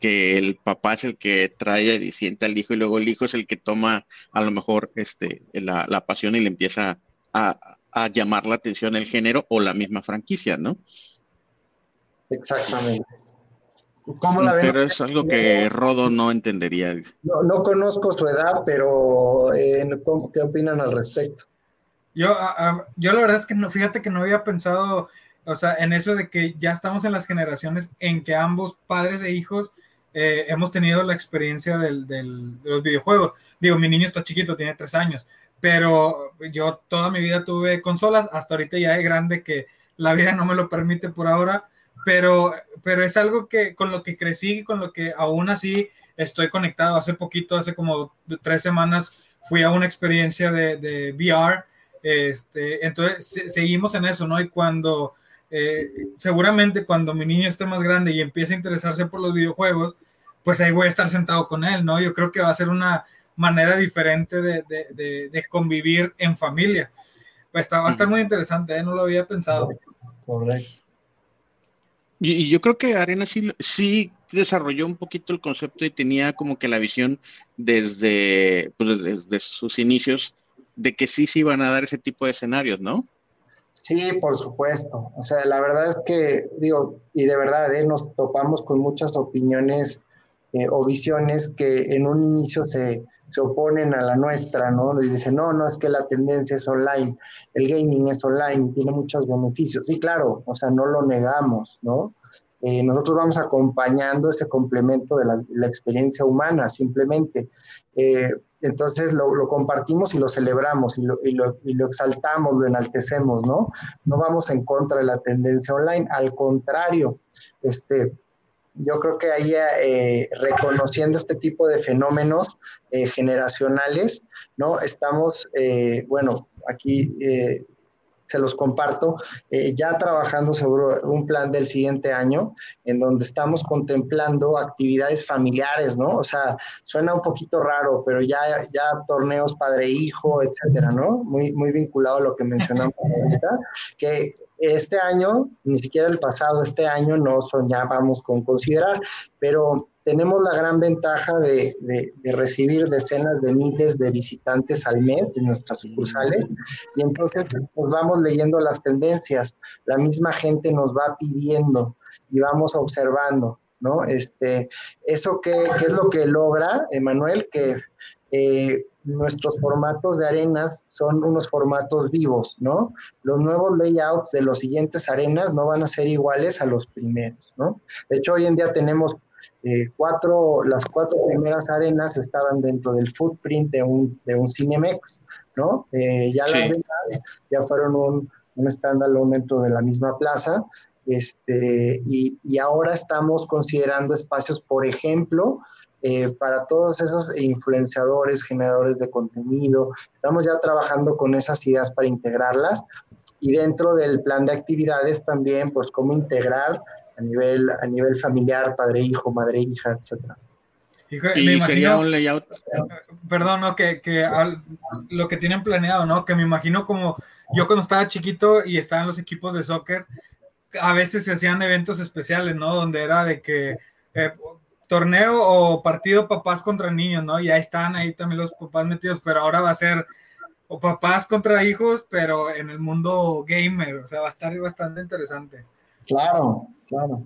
Que el papá es el que trae y sienta al hijo y luego el hijo es el que toma a lo mejor este, la, la pasión y le empieza a, a llamar la atención el género o la misma franquicia, ¿no? Exactamente. Pero es algo que Rodo no entendería. No, conozco su edad, pero eh, ¿qué opinan al respecto? Yo, yo la verdad es que no, fíjate que no había pensado, o sea, en eso de que ya estamos en las generaciones en que ambos padres e hijos eh, hemos tenido la experiencia del, del, de los videojuegos. Digo, mi niño está chiquito, tiene tres años, pero yo toda mi vida tuve consolas, hasta ahorita ya es grande que la vida no me lo permite por ahora pero, pero es algo que con lo que crecí y con lo que aún así estoy conectado. Hace poquito, hace como tres semanas, fui a una experiencia de, de VR. Este, entonces, seguimos en eso, ¿no? Y cuando, eh, seguramente cuando mi niño esté más grande y empiece a interesarse por los videojuegos, pues ahí voy a estar sentado con él, ¿no? Yo creo que va a ser una manera diferente de, de, de convivir en familia. Pues va a estar muy interesante, ¿eh? no lo había pensado. Correcto. Y, yo creo que Arena sí, sí desarrolló un poquito el concepto y tenía como que la visión desde, pues, desde sus inicios de que sí se iban a dar ese tipo de escenarios, ¿no? Sí, por supuesto. O sea, la verdad es que, digo, y de verdad, ¿eh? nos topamos con muchas opiniones eh, o visiones que en un inicio se, se oponen a la nuestra, ¿no? Y dicen, no, no, es que la tendencia es online, el gaming es online, tiene muchos beneficios. Sí, claro, o sea, no lo negamos, ¿no? Eh, nosotros vamos acompañando ese complemento de la, experiencia humana, simplemente. Eh, entonces lo, compartimos y lo celebramos y lo, y, lo, y lo, exaltamos, lo enaltecemos, ¿no? No vamos en contra de la tendencia online, al contrario, este, yo creo que ahí eh, reconociendo este tipo de fenómenos eh, generacionales, ¿no? Estamos, eh, bueno, aquí se los comparto, ya trabajando sobre un plan del siguiente año, en donde estamos contemplando actividades familiares, ¿no? O sea, suena un poquito raro, pero ya, ya torneos padre-hijo, etcétera, ¿no? Muy, muy vinculado a lo que mencionamos ahorita, que este año, ni siquiera el pasado, este año no soñábamos con considerar, pero tenemos la gran ventaja de, recibir decenas de miles de visitantes al mes en nuestras sucursales y entonces nos vamos leyendo las tendencias, la misma gente nos va pidiendo y vamos observando, ¿no? Este, ¿Eso qué, qué es lo que logra, Emanuel? Que eh, nuestros formatos de arenas son unos formatos vivos, ¿no? Los nuevos layouts de los siguientes arenas no van a ser iguales a los primeros, ¿no? De hecho, hoy en día tenemos eh, cuatro, las cuatro primeras arenas estaban dentro del footprint de un, de un Cinemex, ¿no? Eh, ya las demás ya fueron un, un standalone dentro de la misma plaza, este, y, y ahora estamos considerando espacios, por ejemplo, eh, para todos esos influenciadores, generadores de contenido. Estamos ya trabajando con esas ideas para integrarlas y dentro del plan de actividades también, pues cómo integrar a nivel, a nivel familiar, padre-hijo, madre-hija, etcétera. Y sería un layout. Perdón, ¿no? Que, que lo que tienen planeado, ¿no? Que me imagino como yo cuando estaba chiquito y estaban los equipos de soccer, a veces se hacían eventos especiales, ¿no? Donde era de que eh, torneo o partido papás contra niños, ¿no? Ya están ahí también los papás metidos, pero ahora va a ser o papás contra hijos, pero en el mundo gamer, o sea, va a estar bastante interesante. Claro, claro.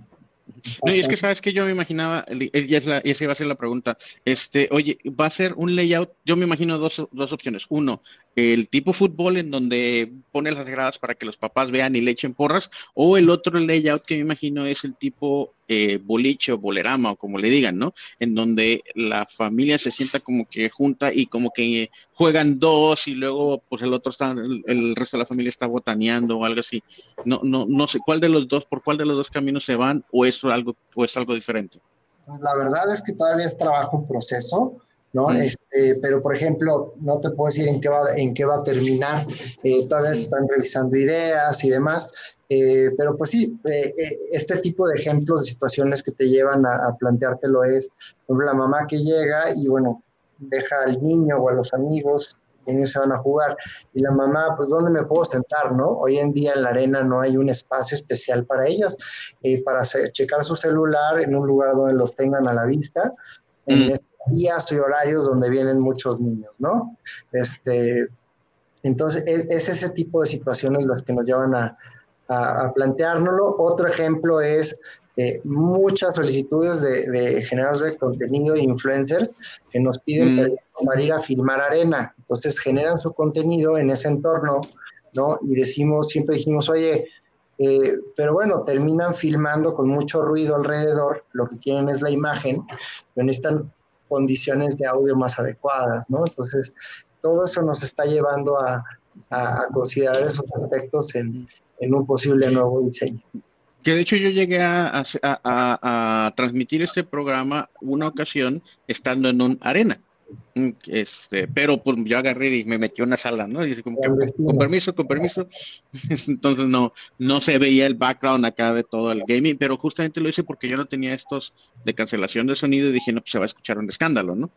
No, y es que sabes que yo me imaginaba, y esa iba a ser la pregunta, este, oye, va a ser un layout, yo me imagino dos, dos opciones. Uno, el tipo fútbol en donde pone las gradas para que los papás vean y le echen porras, o el otro layout que me imagino es el tipo eh, boliche o bolerama o como le digan, ¿no? En donde la familia se sienta como que junta y como que juegan dos y luego pues el otro está, el, resto de la familia está botaneando o algo así. No, no, no sé cuál de los dos, por cuál de los dos caminos se van o es algo, o es algo diferente. Pues la verdad es que todavía es trabajo en proceso. ¿No? Mm. Este, pero, por ejemplo, no te puedo decir en qué va, en qué va a terminar, eh, todavía están revisando ideas y demás, eh, pero pues sí, eh, este tipo de ejemplos, de situaciones que te llevan a, planteártelo es, por la mamá que llega y bueno, deja al niño o a los amigos, y ellos se van a jugar, y la mamá, pues, ¿dónde me puedo sentar, no? Hoy en día en la arena no hay un espacio especial para ellos, para checar su celular en un lugar donde los tengan a la vista, en mm días y horarios donde vienen muchos niños, ¿no? Este, entonces, es, ese tipo de situaciones las que nos llevan a, a, planteárnoslo. Otro ejemplo es eh, muchas solicitudes de, de, generadores de contenido e influencers que nos piden mm. para ir a filmar arena. Entonces, generan su contenido en ese entorno, ¿no? Y decimos, siempre dijimos, oye, eh, pero bueno, terminan filmando con mucho ruido alrededor, lo que quieren es la imagen, pero necesitan condiciones de audio más adecuadas, ¿no? Entonces, todo eso nos está llevando a, considerar esos aspectos en, un posible nuevo diseño. Que de hecho yo llegué a, transmitir este programa una ocasión estando en un arena. Este, pero pues yo agarré y me metí en una sala, ¿no? Y como con permiso, con permiso. Entonces no, no se veía el background acá de todo el gaming, pero justamente lo hice porque yo no tenía estos de cancelación de sonido y dije, no, pues se va a escuchar un escándalo, ¿no?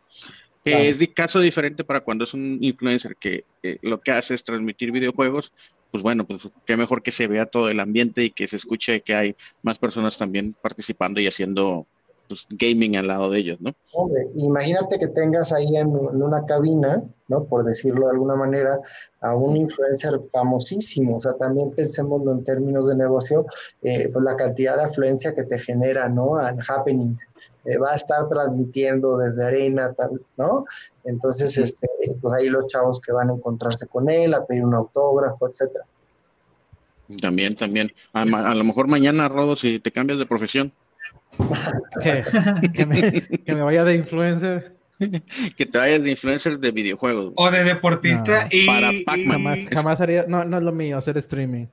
Que es de caso diferente para cuando es un influencer que lo que hace es transmitir videojuegos, pues bueno, pues qué mejor que se vea todo el ambiente y que se escuche que hay más personas también participando y haciendo pues, gaming al lado de ellos, ¿no? Hombre, imagínate que tengas ahí en, una cabina, ¿no? Por decirlo de alguna manera, a un influencer famosísimo, o sea, también pensemos en términos de negocio, eh, pues la cantidad de afluencia que te genera, ¿no? Al happening. Eh, va a estar transmitiendo desde arena, tal, ¿no? Entonces, este, pues ahí los chavos que van a encontrarse con él, a pedir un autógrafo, etcétera. También, también. A, a, lo mejor mañana, Rodo, si te cambias de profesión, que, me, vaya de influencer. que te vayas de influencer de videojuegos. O de deportista y, para Jamás, haría, no, no es lo mío, hacer streaming.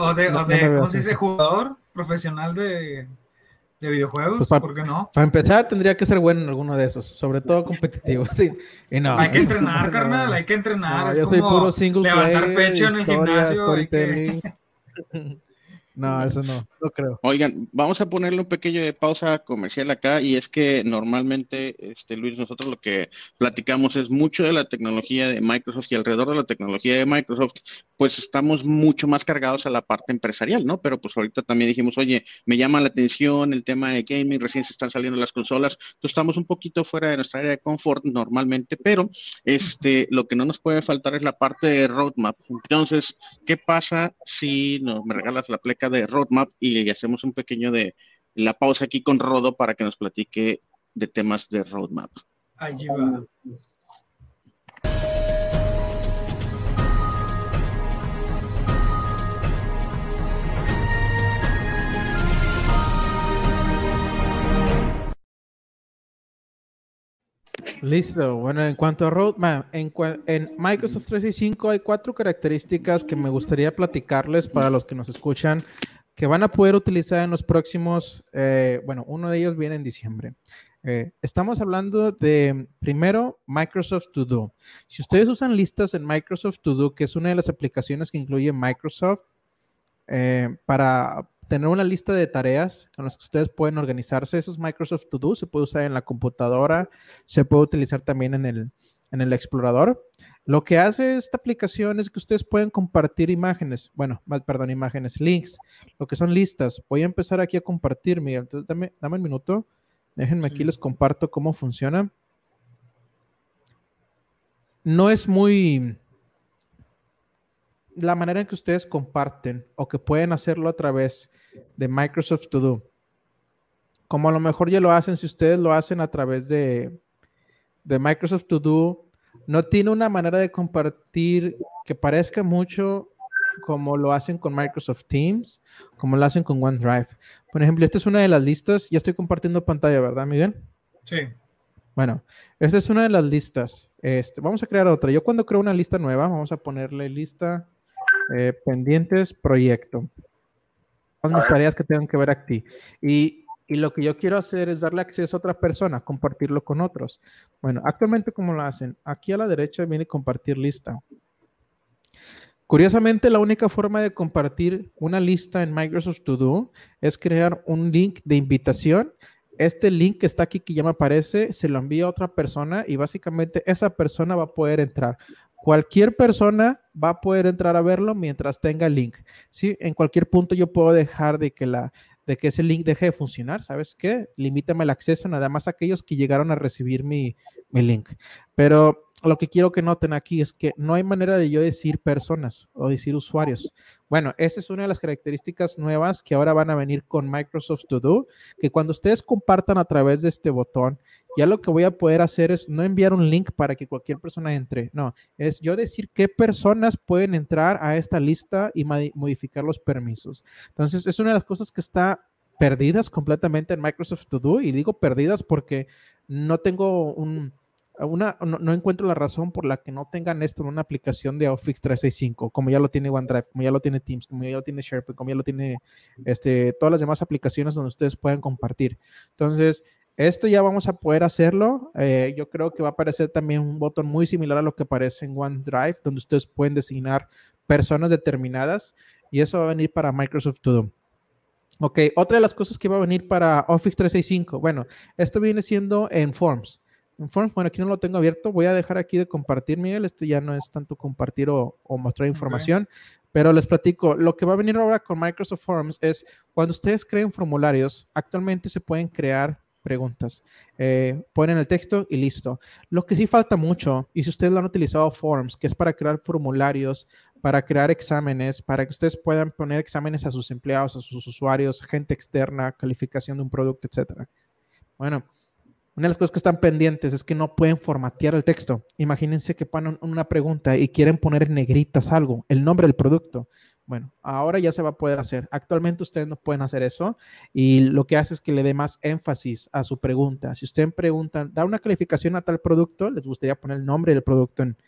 O, de, ¿cómo se dice? Jugador profesional de, de videojuegos, pues ¿por qué no? Para empezar, tendría que ser bueno en alguno de esos, sobre todo competitivo, sí. Y no, hay que entrenar, carnal, hay que entrenar. es como puro single levantar pecho en el gimnasio. No, eso no, no creo. Oigan, vamos a ponerle un pequeño de pausa comercial acá y es que normalmente, este Luis, nosotros lo que platicamos es mucho de la tecnología de Microsoft y alrededor de la tecnología de Microsoft, pues estamos mucho más cargados a la parte empresarial, ¿no? Pero pues ahorita también dijimos, oye, me llama la atención el tema de gaming, recién se están saliendo las consolas, entonces estamos un poquito fuera de nuestra área de confort normalmente, pero este, lo que no nos puede faltar es la parte de roadmap. Entonces, ¿qué pasa si no, me regalas la pleca de roadmap y hacemos un pequeño de la pausa aquí con Rodo para que nos platique de temas de roadmap. Va. Listo. Bueno, en cuanto a roadmap, en, en, Microsoft 365 hay cuatro características que me gustaría platicarles para los que nos escuchan que van a poder utilizar en los próximos, eh, bueno, uno de ellos viene en diciembre. Eh, estamos hablando de, primero, Microsoft To Do. Si ustedes usan listas en Microsoft To Do, que es una de las aplicaciones que incluye Microsoft eh, para tener una lista de tareas con las que ustedes pueden organizarse. Esos Microsoft To Do se puede usar en la computadora, se puede utilizar también en el, en el explorador. Lo que hace esta aplicación es que ustedes pueden compartir imágenes, bueno, perdón, imágenes, links, lo que son listas. Voy a empezar aquí a compartir, Miguel. Entonces, dame, dame un minuto. Déjenme aquí, les comparto cómo funciona. No es muy, la manera en que ustedes comparten o que pueden hacerlo a través de Microsoft To Do. Como a lo mejor ya lo hacen, si ustedes lo hacen a través de, de Microsoft To Do, no tiene una manera de compartir que parezca mucho como lo hacen con Microsoft Teams, como lo hacen con OneDrive. Por ejemplo, esta es una de las listas. Ya estoy compartiendo pantalla, ¿verdad, Miguel? Sí. Bueno, esta es una de las listas. Este, vamos a crear otra. Yo cuando creo una lista nueva, vamos a ponerle lista eh, pendientes, proyecto. Mis tareas que tengan que ver aquí. Y, y, lo que yo quiero hacer es darle acceso a otra persona, compartirlo con otros. Bueno, actualmente, ¿cómo lo hacen? Aquí a la derecha viene compartir lista. Curiosamente, la única forma de compartir una lista en Microsoft To Do es crear un link de invitación. Este link que está aquí, que ya me aparece, se lo envía a otra persona y básicamente esa persona va a poder entrar. Cualquier persona va a poder entrar a verlo mientras tenga el link. ¿sí? En cualquier punto yo puedo dejar de que, la, de que ese link deje de funcionar. ¿Sabes qué? Limítame el acceso nada más a aquellos que llegaron a recibir mi, mi link. Pero lo que quiero que noten aquí es que no hay manera de yo decir personas o decir usuarios. Bueno, esa es una de las características nuevas que ahora van a venir con Microsoft To Do, que cuando ustedes compartan a través de este botón, ya lo que voy a poder hacer es no enviar un link para que cualquier persona entre, no, es yo decir qué personas pueden entrar a esta lista y modificar los permisos. Entonces, es una de las cosas que está perdidas completamente en Microsoft To Do y digo perdidas porque no tengo un no, encuentro la razón por la que no tengan esto en una aplicación de Office 365, como ya lo tiene OneDrive, como ya lo tiene Teams, como ya lo tiene SharePoint, como ya lo tiene este, todas las demás aplicaciones donde ustedes pueden compartir. Entonces, esto ya vamos a poder hacerlo. Eh, yo creo que va a aparecer también un botón muy similar a lo que aparece en OneDrive, donde ustedes pueden designar personas determinadas y eso va a venir para Microsoft To Do. Ok, otra de las cosas que va a venir para Office 365, bueno, esto viene siendo en Forms. En Forms, bueno, aquí no lo tengo abierto. Voy a dejar aquí de compartir, Miguel. Esto ya no es tanto compartir o, mostrar información, pero les platico. Lo que va a venir ahora con Microsoft Forms es cuando ustedes creen formularios, actualmente se pueden crear preguntas. Eh, ponen el texto y listo. Lo que sí falta mucho, y si ustedes lo han utilizado Forms, que es para crear formularios, para crear exámenes, para que ustedes puedan poner exámenes a sus empleados, a sus usuarios, gente externa, calificación de un producto, etcétera. Bueno, una de las cosas que están pendientes es que no pueden formatear el texto. Imagínense que ponen una pregunta y quieren poner en negritas algo, el nombre del producto. Bueno, ahora ya se va a poder hacer. Actualmente ustedes no pueden hacer eso y lo que hace es que le dé más énfasis a su pregunta. Si ustedes preguntan, da una calificación a tal producto, les gustaría poner el nombre del producto en,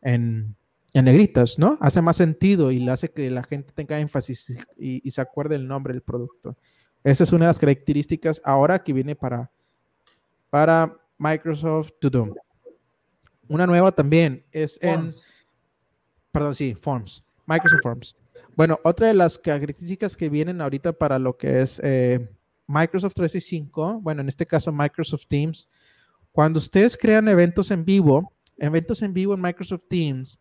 en, negritas, ¿no? Hace más sentido y le hace que la gente tenga énfasis y, y se acuerde el nombre del producto. Esa es una de las características ahora que viene para, para Microsoft To Do. Una nueva también es en... Perdón, sí, Forms. Microsoft Forms. Bueno, otra de las características que vienen ahorita para lo que es eh, Microsoft 365, bueno, en este caso Microsoft Teams, cuando ustedes crean eventos en vivo, eventos en vivo en Microsoft Teams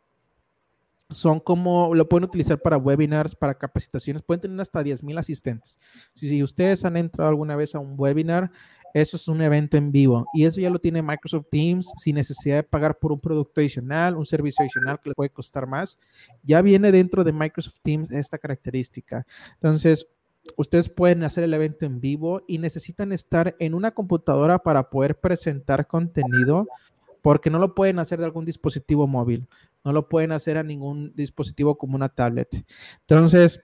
son como, lo pueden utilizar para webinars, para capacitaciones, pueden tener hasta 10.000 asistentes. Si, si ustedes han entrado alguna vez a un webinar, eso es un evento en vivo y eso ya lo tiene Microsoft Teams sin necesidad de pagar por un producto adicional, un servicio adicional que le puede costar más. Ya viene dentro de Microsoft Teams esta característica. Entonces, ustedes pueden hacer el evento en vivo y necesitan estar en una computadora para poder presentar contenido porque no lo pueden hacer de algún dispositivo móvil, no lo pueden hacer a ningún dispositivo como una tablet. Entonces,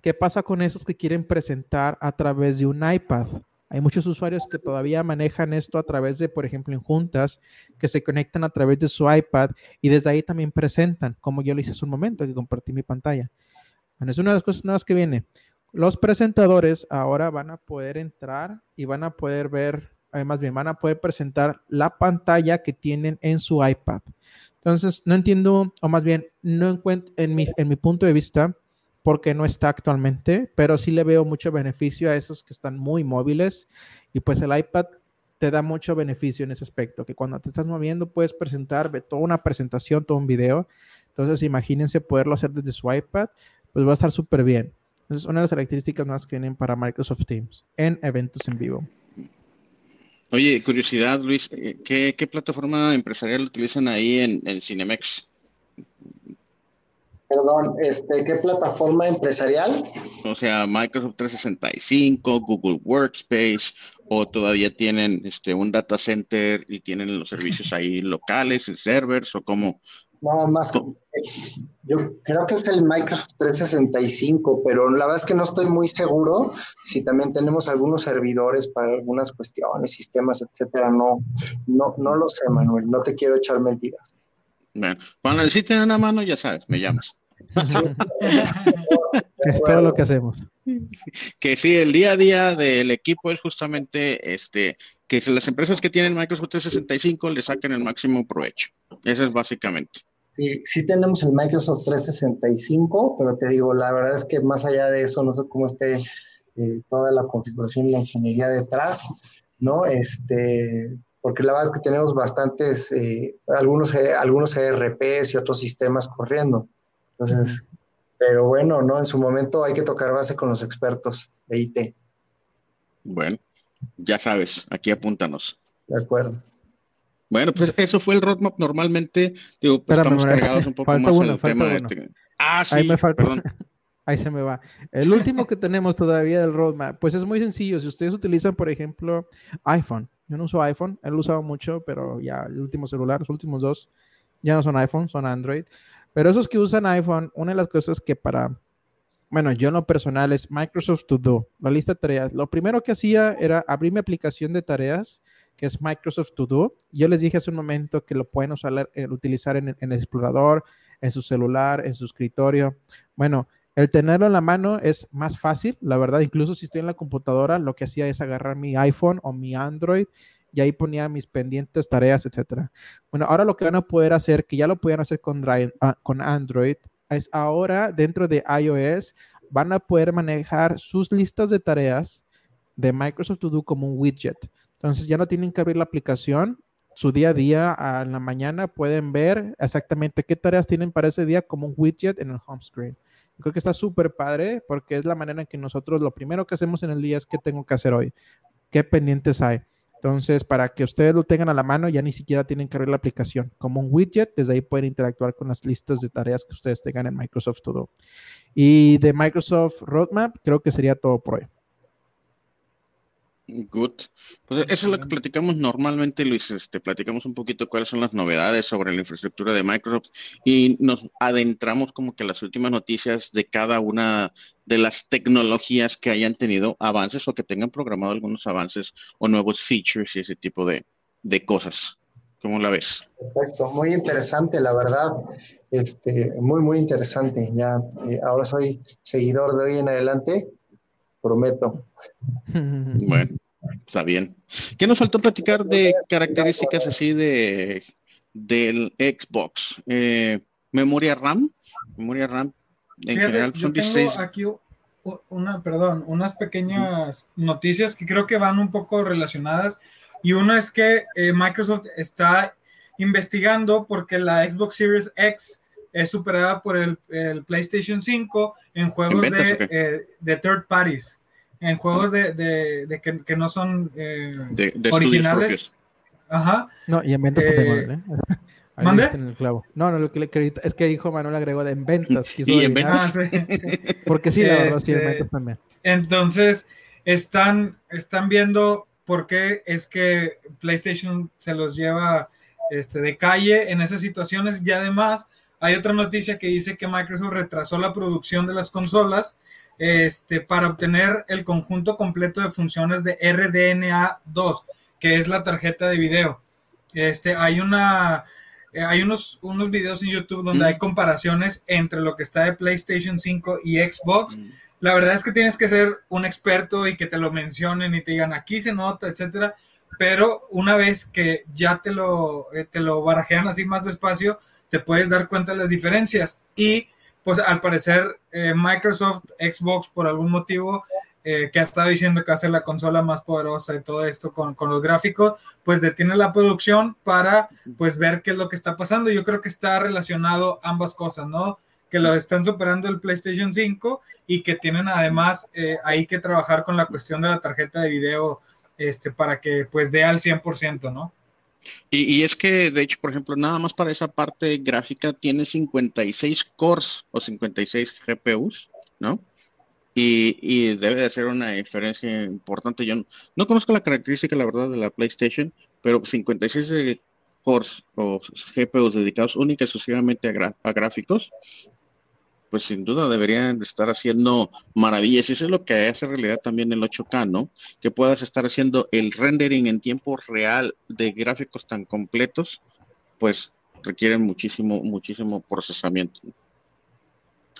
¿qué pasa con esos que quieren presentar a través de un iPad? Hay muchos usuarios que todavía manejan esto a través de, por ejemplo, en juntas, que se conectan a través de su iPad y desde ahí también presentan, como yo lo hice hace un momento, que compartí mi pantalla. Bueno, es una de las cosas nuevas que viene. Los presentadores ahora van a poder entrar y van a poder ver, además bien, van a poder presentar la pantalla que tienen en su iPad. Entonces, no entiendo, o más bien, no encuentro, en mi, en mi punto de vista, porque no está actualmente, pero sí le veo mucho beneficio a esos que están muy móviles y pues el iPad te da mucho beneficio en ese aspecto, que cuando te estás moviendo puedes presentar toda una presentación, todo un video. Entonces imagínense poderlo hacer desde su iPad, pues va a estar súper bien. Esa es una de las características más que tienen para Microsoft Teams en eventos en vivo. Oye, curiosidad, Luis, eh, ¿qué, plataforma empresarial utilizan ahí en, en Cinemex? Perdón, este, ¿qué plataforma empresarial? O sea, Microsoft 365, Google Workspace, o todavía tienen este un data center y tienen los servicios ahí locales, el servers, o cómo. No, más. Yo creo que es el Microsoft 365, pero la verdad es que no estoy muy seguro si también tenemos algunos servidores para algunas cuestiones, sistemas, etcétera. No, no, no lo sé, Manuel. No te quiero echar mentiras. Bueno, cuando necesiten una mano, ya sabes, me llamas. es todo lo que hacemos. Que sí, el día a día del equipo es justamente este que si las empresas que tienen Microsoft 365 le saquen el máximo provecho. Eso es básicamente. Sí, sí tenemos el Microsoft 365, pero te digo, la verdad es que más allá de eso, no sé cómo esté eh, toda la configuración y la ingeniería detrás, ¿no? Este, porque la verdad es que tenemos bastantes, eh, algunos, algunos ERPs y otros sistemas corriendo. Entonces, pero bueno, ¿no? En su momento hay que tocar base con los expertos de IT. Bueno, ya sabes, aquí apúntanos. De acuerdo. Bueno, pues eso fue el roadmap. Normalmente, digo, pues estamos cargados un poco más en el tema de... Ah, sí, Ahí me falta. perdón. Ahí se me va. El último que tenemos todavía del roadmap, pues es muy sencillo. Si ustedes utilizan, por ejemplo, iPhone, yo no uso iPhone, él lo usado mucho, pero ya el último celular, los últimos dos, ya no son iPhone, son Android. Pero esos que usan iPhone, una de las cosas que para, bueno, yo en lo personal es Microsoft To Do, la lista de tareas. Lo primero que hacía era abrir mi aplicación de tareas, que es Microsoft To Do. Yo les dije hace un momento que lo pueden usar, eh, utilizar en el explorador, en su celular, en su escritorio. Bueno, el tenerlo en la mano es más fácil, la verdad, incluso si estoy en la computadora, lo que hacía es agarrar mi iPhone o mi Android y ahí ponía mis pendientes, tareas, etcétera. Bueno, ahora lo que van a poder hacer, que ya lo pueden hacer con, ah, con Android, es ahora dentro de iOS van a poder manejar sus listas de tareas de Microsoft To Do como un widget. Entonces ya no tienen que abrir la aplicación, su día a día en la mañana pueden ver exactamente qué tareas tienen para ese día como un widget en el home screen. Creo que está súper padre porque es la manera en que nosotros lo primero que hacemos en el día es qué tengo que hacer hoy, qué pendientes hay. Entonces, para que ustedes lo tengan a la mano, ya ni siquiera tienen que abrir la aplicación. Como un widget, desde ahí pueden interactuar con las listas de tareas que ustedes tengan en Microsoft Todo. Y de Microsoft Roadmap, creo que sería todo por hoy. Good. Pues eso es lo que platicamos normalmente, Luis. Este, platicamos un poquito cuáles son las novedades sobre la infraestructura de Microsoft y nos adentramos como que las últimas noticias de cada una de las tecnologías que hayan tenido avances o que tengan programado algunos avances o nuevos features y ese tipo de, cosas. ¿Cómo la ves? Perfecto, muy interesante, la verdad. Este, muy, muy interesante. Ya, eh, ahora soy seguidor de hoy en adelante prometo. Bueno, está bien. ¿Qué nos faltó platicar de características así de del Xbox? Eh, memoria RAM, memoria RAM en general son yo tengo aquí una, perdón, unas pequeñas noticias que creo que van un poco relacionadas. Y una es que eh, Microsoft está investigando porque la Xbox Series X es superada por el, PlayStation 5 en juegos eh, de, third parties, en juegos de, que, no son eh, originales. Ajá. No, y en ventas eh, ¿eh? ¿Mande? En el clavo. No, no, lo que le es que dijo Manuel agregó de en ventas. y en ventas. Ah, Porque sí, la verdad, sí, en este, ventas también. Entonces, están, están viendo por qué es que PlayStation se los lleva este, de calle en esas situaciones y además hay otra noticia que dice que Microsoft retrasó la producción de las consolas este, para obtener el conjunto completo de funciones de RDNA2, que es la tarjeta de video. Este, hay una, eh, hay unos, unos videos en YouTube donde hay comparaciones entre lo que está de PlayStation 5 y Xbox. La verdad es que tienes que ser un experto y que te lo mencionen y te digan aquí se nota, etcétera. Pero una vez que ya te lo, eh, te lo barajean así más despacio, te puedes dar cuenta de las diferencias. Y pues al parecer eh, Microsoft, Xbox, por algún motivo, eh, que ha estado diciendo que hace la consola más poderosa y todo esto con, con, los gráficos, pues detiene la producción para pues ver qué es lo que está pasando. Yo creo que está relacionado ambas cosas, ¿no? Que lo están superando el PlayStation 5 y que tienen además eh, ahí que trabajar con la cuestión de la tarjeta de video este, para que pues dé al 100%, ¿no? Y, es que, de hecho, por ejemplo, nada más para esa parte gráfica tiene 56 cores o 56 GPUs, ¿no? Y, debe de ser una diferencia importante. Yo no, conozco la característica, la verdad, de la PlayStation, pero 56 cores o GPUs dedicados única y exclusivamente a gráficos, pues sin duda deberían estar haciendo maravillas. Y eso es lo que hace realidad también el 8K, ¿no? Que puedas estar haciendo el rendering en tiempo real de gráficos tan completos, pues requieren muchísimo, muchísimo procesamiento.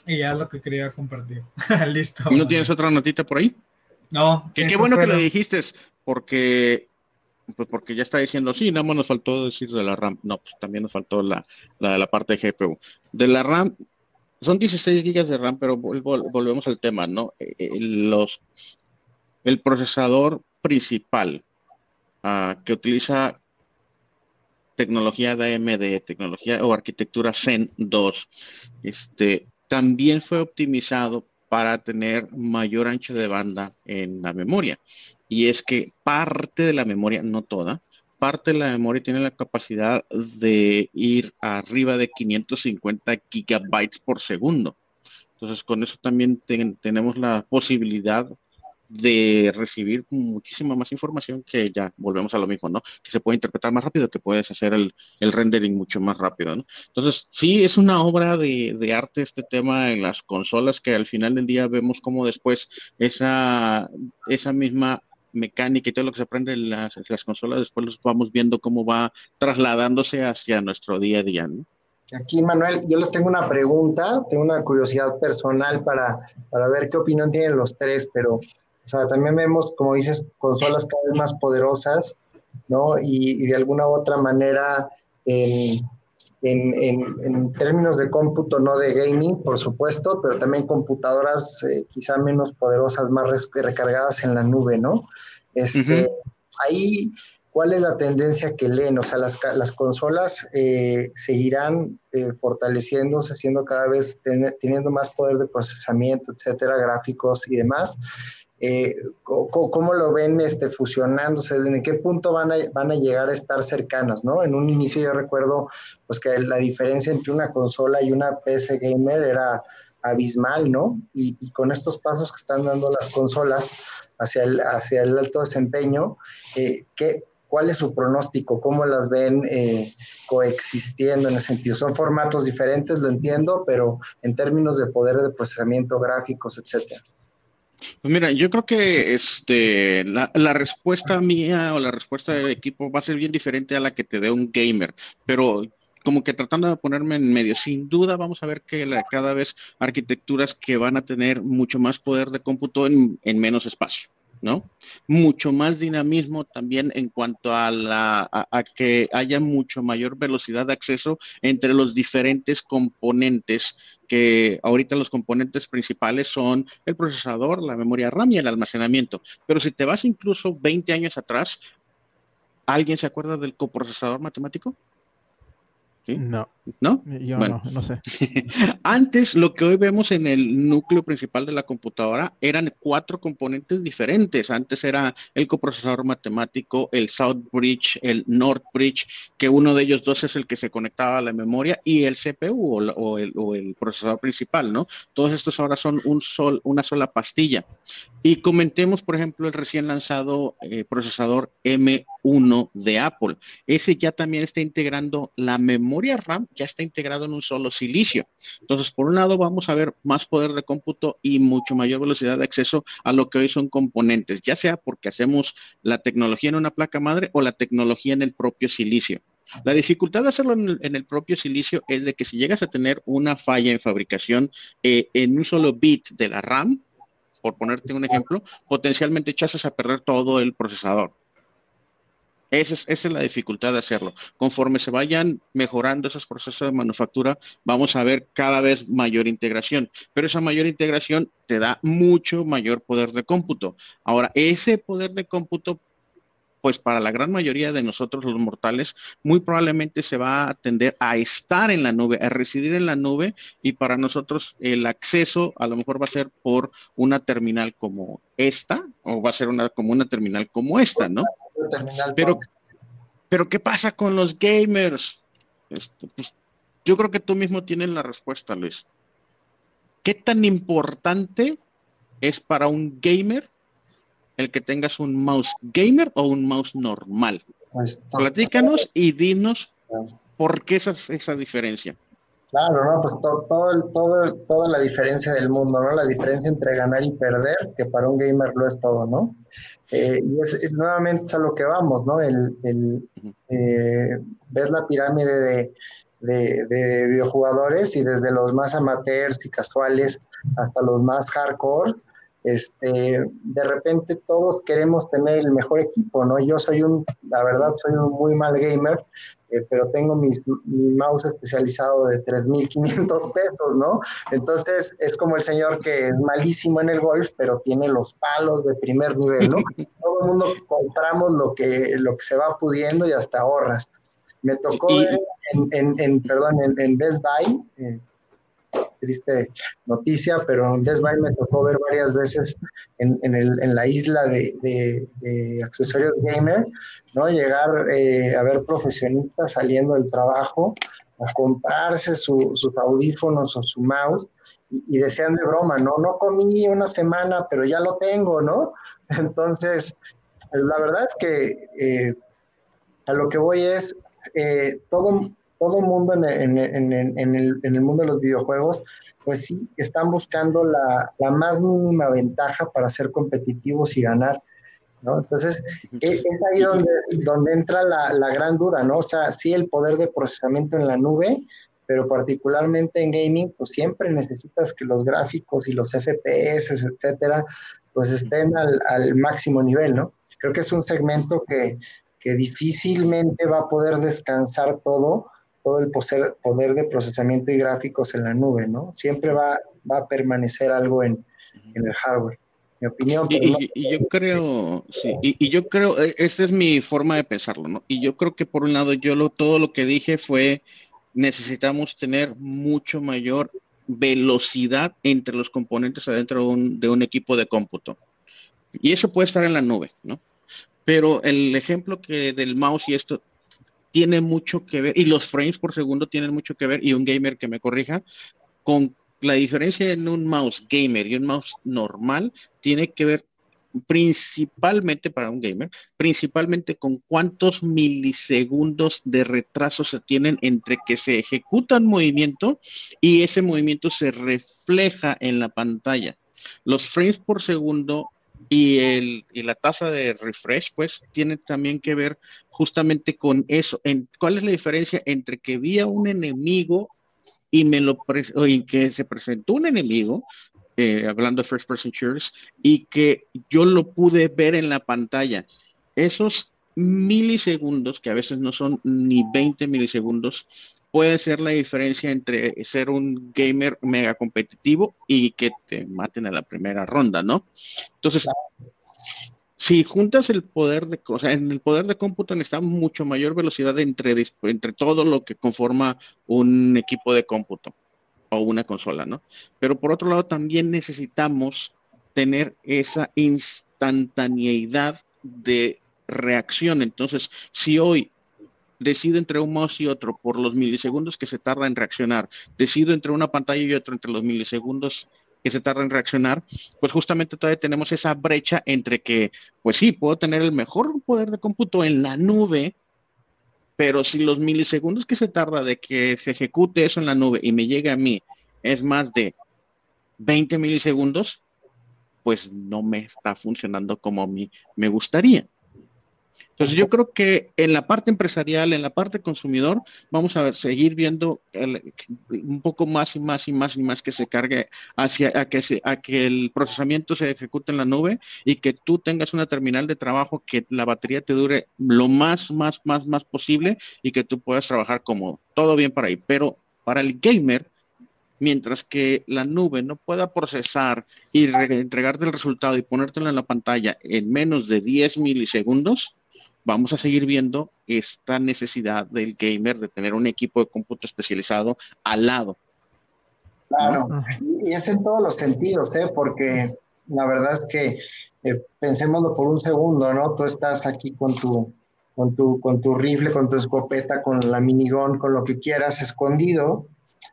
Y ya es lo que quería compartir. Listo. ¿No tienes otra notita por ahí? No. Que, qué bueno que lo dijiste, porque pues porque ya está diciendo, sí, nada más nos faltó decir de la RAM. No, pues también nos faltó la, la, la parte de GPU. De la RAM, son 16 gigas de RAM, pero volvemos al tema, ¿no? Eh, eh, el procesador principal ah, que utiliza tecnología de AMD, tecnología o arquitectura Zen 2, este, también fue optimizado para tener mayor ancho de banda en la memoria. Y es que parte de la memoria, no toda, parte de la memoria tiene la capacidad de ir arriba de 550 gigabytes por segundo. Entonces, con eso también tenemos la posibilidad de recibir muchísima más información que ya volvemos a lo mismo, ¿no? Que se puede interpretar más rápido, que puedes hacer el, rendering mucho más rápido, ¿no? Entonces, sí, es una obra de, de, arte este tema en las consolas que al final del día vemos como después esa, esa misma mecánica y todo lo que se aprende en las, consolas, después los vamos viendo cómo va trasladándose hacia nuestro día a día, ¿no? Aquí, Manuel, yo les tengo una pregunta, tengo una curiosidad personal para, para ver qué opinión tienen los tres, pero, o sea, también vemos, como dices, consolas cada vez más poderosas, ¿no? Y, y de alguna u otra manera, en, en, en, términos de cómputo, no de gaming, por supuesto, pero también computadoras eh, quizá menos poderosas, más recargadas en la nube, ¿no? Este, Ahí, ¿cuál es la tendencia que leen? O sea, las, las consolas eh, seguirán eh, fortaleciéndose, siendo cada vez teniendo más poder de procesamiento, etcétera, gráficos y demás. Eh, ¿cómo, lo ven este, fusionándose? ¿En qué punto van a, van a llegar a estar cercanas? ¿no? En un inicio yo recuerdo pues, que la diferencia entre una consola y una PC gamer era abismal, ¿no? Y, con estos pasos que están dando las consolas hacia el, hacia el alto desempeño, eh, ¿qué, ¿cuál es su pronóstico? ¿Cómo las ven eh, coexistiendo en ese sentido? Son formatos diferentes, lo entiendo, pero en términos de poder de procesamiento, gráficos, etcétera. Pues mira, yo creo que este, la, la, respuesta mía o la respuesta del equipo va a ser bien diferente a la que te dé un gamer, pero como que tratando de ponerme en medio. Sin duda vamos a ver que cada vez arquitecturas que van a tener mucho más poder de cómputo en, menos espacio. ¿No? Mucho más dinamismo también en cuanto a, la, a, que haya mucho mayor velocidad de acceso entre los diferentes componentes, que ahorita los componentes principales son el procesador, la memoria RAM y el almacenamiento. Pero si te vas incluso 20 años atrás, ¿alguien se acuerda del coprocesador matemático? No. ¿No? Yo no, no sé. Antes, lo que hoy vemos en el núcleo principal de la computadora eran cuatro componentes diferentes. Antes era el coprocesador matemático, el South Bridge, el North Bridge, que uno de ellos dos es el que se conectaba a la memoria, y el CPU o, el, procesador principal, ¿no? Todos estos ahora son un sol, una sola pastilla. Y comentemos, por ejemplo, el recién lanzado eh, procesador M1 de Apple. Ese ya también está integrando la memoria RAM ya está integrado en un solo silicio. Entonces, por un lado, vamos a ver más poder de cómputo y mucho mayor velocidad de acceso a lo que hoy son componentes, ya sea porque hacemos la tecnología en una placa madre o la tecnología en el propio silicio. La dificultad de hacerlo en el, propio silicio es de que si llegas a tener una falla en fabricación eh, en un solo bit de la RAM, por ponerte un ejemplo, potencialmente echas a perder todo el procesador. Esa es, la dificultad de hacerlo. Conforme se vayan mejorando esos procesos de manufactura, vamos a ver cada vez mayor integración, pero esa mayor integración te da mucho mayor poder de cómputo. Ahora, ese poder de cómputo, pues para la gran mayoría de nosotros los mortales, muy probablemente se va a tender a estar en la nube, a residir en la nube, y para nosotros el acceso a lo mejor va a ser por una terminal como esta, o va a ser una, como una terminal como esta, ¿no? Pero, pero ¿qué pasa con los gamers? Este, pues, yo creo que tú mismo tienes la respuesta, Luis. ¿Qué tan importante es para un gamer el que tengas un mouse gamer o un mouse normal? Pues, Platícanos y dinos por qué esa, esa diferencia. Claro, ¿no? Pues todo, todo, toda la diferencia del mundo, ¿no? La diferencia entre ganar y perder, que para un gamer lo es todo, ¿no? Eh, y es, nuevamente es a lo que vamos, ¿no? El, el eh, ves la pirámide de, de, videojugadores y desde los más amateurs y casuales hasta los más hardcore, este, de repente todos queremos tener el mejor equipo, ¿no? Yo soy un, la verdad, soy un muy mal gamer, eh, pero tengo mis, mi mouse especializado de 3.500 pesos, ¿no? Entonces es como el señor que es malísimo en el golf, pero tiene los palos de primer nivel, ¿no? Todo el mundo compramos lo que, lo que se va pudiendo y hasta ahorras. Me tocó en, en, perdón, en, Best Buy, eh, triste noticia, pero Best me tocó ver varias veces en, en, el, en la isla de, de, accesorios gamer, ¿no? Llegar eh, a ver profesionistas saliendo del trabajo a comprarse sus audífonos o su mouse y, decían de broma, ¿no? No comí una semana, pero ya lo tengo, ¿no? Entonces, pues, la verdad es que eh, a lo que voy es, eh, todo, todo mundo en, en, en, el, en, el, mundo de los videojuegos, pues sí, están buscando la, la, más mínima ventaja para ser competitivos y ganar, ¿no? Entonces, es, ahí donde, donde entra la, la, gran duda, ¿no? O sea, sí el poder de procesamiento en la nube, pero particularmente en gaming, pues siempre necesitas que los gráficos y los FPS, etcétera, pues estén al, al máximo nivel, ¿no? Creo que es un segmento que, que difícilmente va a poder descansar todo todo el poder, de procesamiento y gráficos en la nube, ¿no? Siempre va, va a permanecer algo en, en el hardware. mi opinión. Y, yo creo, sí, y, yo creo, e, esta es mi forma de pensarlo, ¿no? Y yo creo que por un lado, yo lo, todo lo que dije fue, necesitamos tener mucho mayor velocidad entre los componentes adentro de un, de un equipo de cómputo. Y eso puede estar en la nube, ¿no? Pero el ejemplo que del mouse y esto tiene mucho que ver, y los frames por segundo tienen mucho que ver, y un gamer que me corrija, con la diferencia en un mouse gamer y un mouse normal tiene que ver principalmente para un gamer, principalmente con cuántos milisegundos de retraso se tienen entre que se ejecuta un movimiento y ese movimiento se refleja en la pantalla. Los frames por segundo y, el, y la tasa de refresh, pues, tiene también que ver justamente con eso. En, ¿Cuál es la diferencia entre que vi a un enemigo y me lo y que se presentó un enemigo, eh, hablando de first person shooters, y que yo lo pude ver en la pantalla? Esos milisegundos, que a veces no son ni 20 milisegundos, puede ser la diferencia entre ser un gamer mega competitivo y que te maten a la primera ronda, ¿no? Entonces, si juntas el poder de, o sea, en el poder de cómputo necesitamos mucho mayor velocidad entre, entre todo lo que conforma un equipo de cómputo o una consola, ¿no? Pero por otro lado también necesitamos tener esa instantaneidad de reacción. Entonces, si hoy decido entre un mouse y otro por los milisegundos que se tarda en reaccionar, decido entre una pantalla y otra entre los milisegundos que se tarda en reaccionar, pues justamente todavía tenemos esa brecha entre que, pues sí, puedo tener el mejor poder de cómputo en la nube, pero si los milisegundos que se tarda de que se ejecute eso en la nube y me llegue a mí es más de 20 milisegundos, pues no me está funcionando como a mí me gustaría. Entonces yo creo que en la parte empresarial, en la parte consumidor, vamos a ver, seguir viendo un poco más y más y más y más que se cargue hacia a que, a que el procesamiento se ejecute en la nube y que tú tengas una terminal de trabajo que la batería te dure lo más, más, más, más posible y que tú puedas trabajar como todo bien para ahí. Pero para el gamer, mientras que la nube no pueda procesar y entregarte el resultado y ponértelo en la pantalla en menos de 10 milisegundos, vamos a seguir viendo esta necesidad del gamer de tener un equipo de cómputo especializado al lado. Claro, y es en todos los sentidos, ¿eh? porque la verdad es que eh, pensémoslo por un segundo, ¿no? Tú estás aquí con tu, con tu, con tu rifle, con tu escopeta, con la minigón, con lo que quieras, escondido,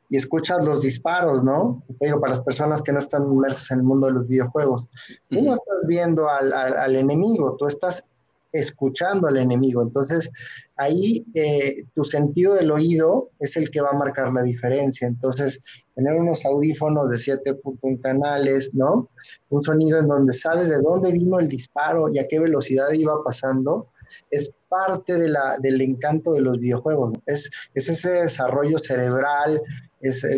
y escuchas los disparos, ¿no? Te digo, para las personas que no están inmersas en el mundo de los videojuegos. Tú no estás viendo al, al enemigo, tú estás escuchando al enemigo. Entonces, ahí eh, tu sentido del oído es el que va a marcar la diferencia. Entonces, tener unos audífonos de 7.1 canales, ¿no? Un sonido en donde sabes de dónde vino el disparo y a qué velocidad iba pasando, es parte de la, del encanto de los videojuegos. Es, es ese desarrollo cerebral,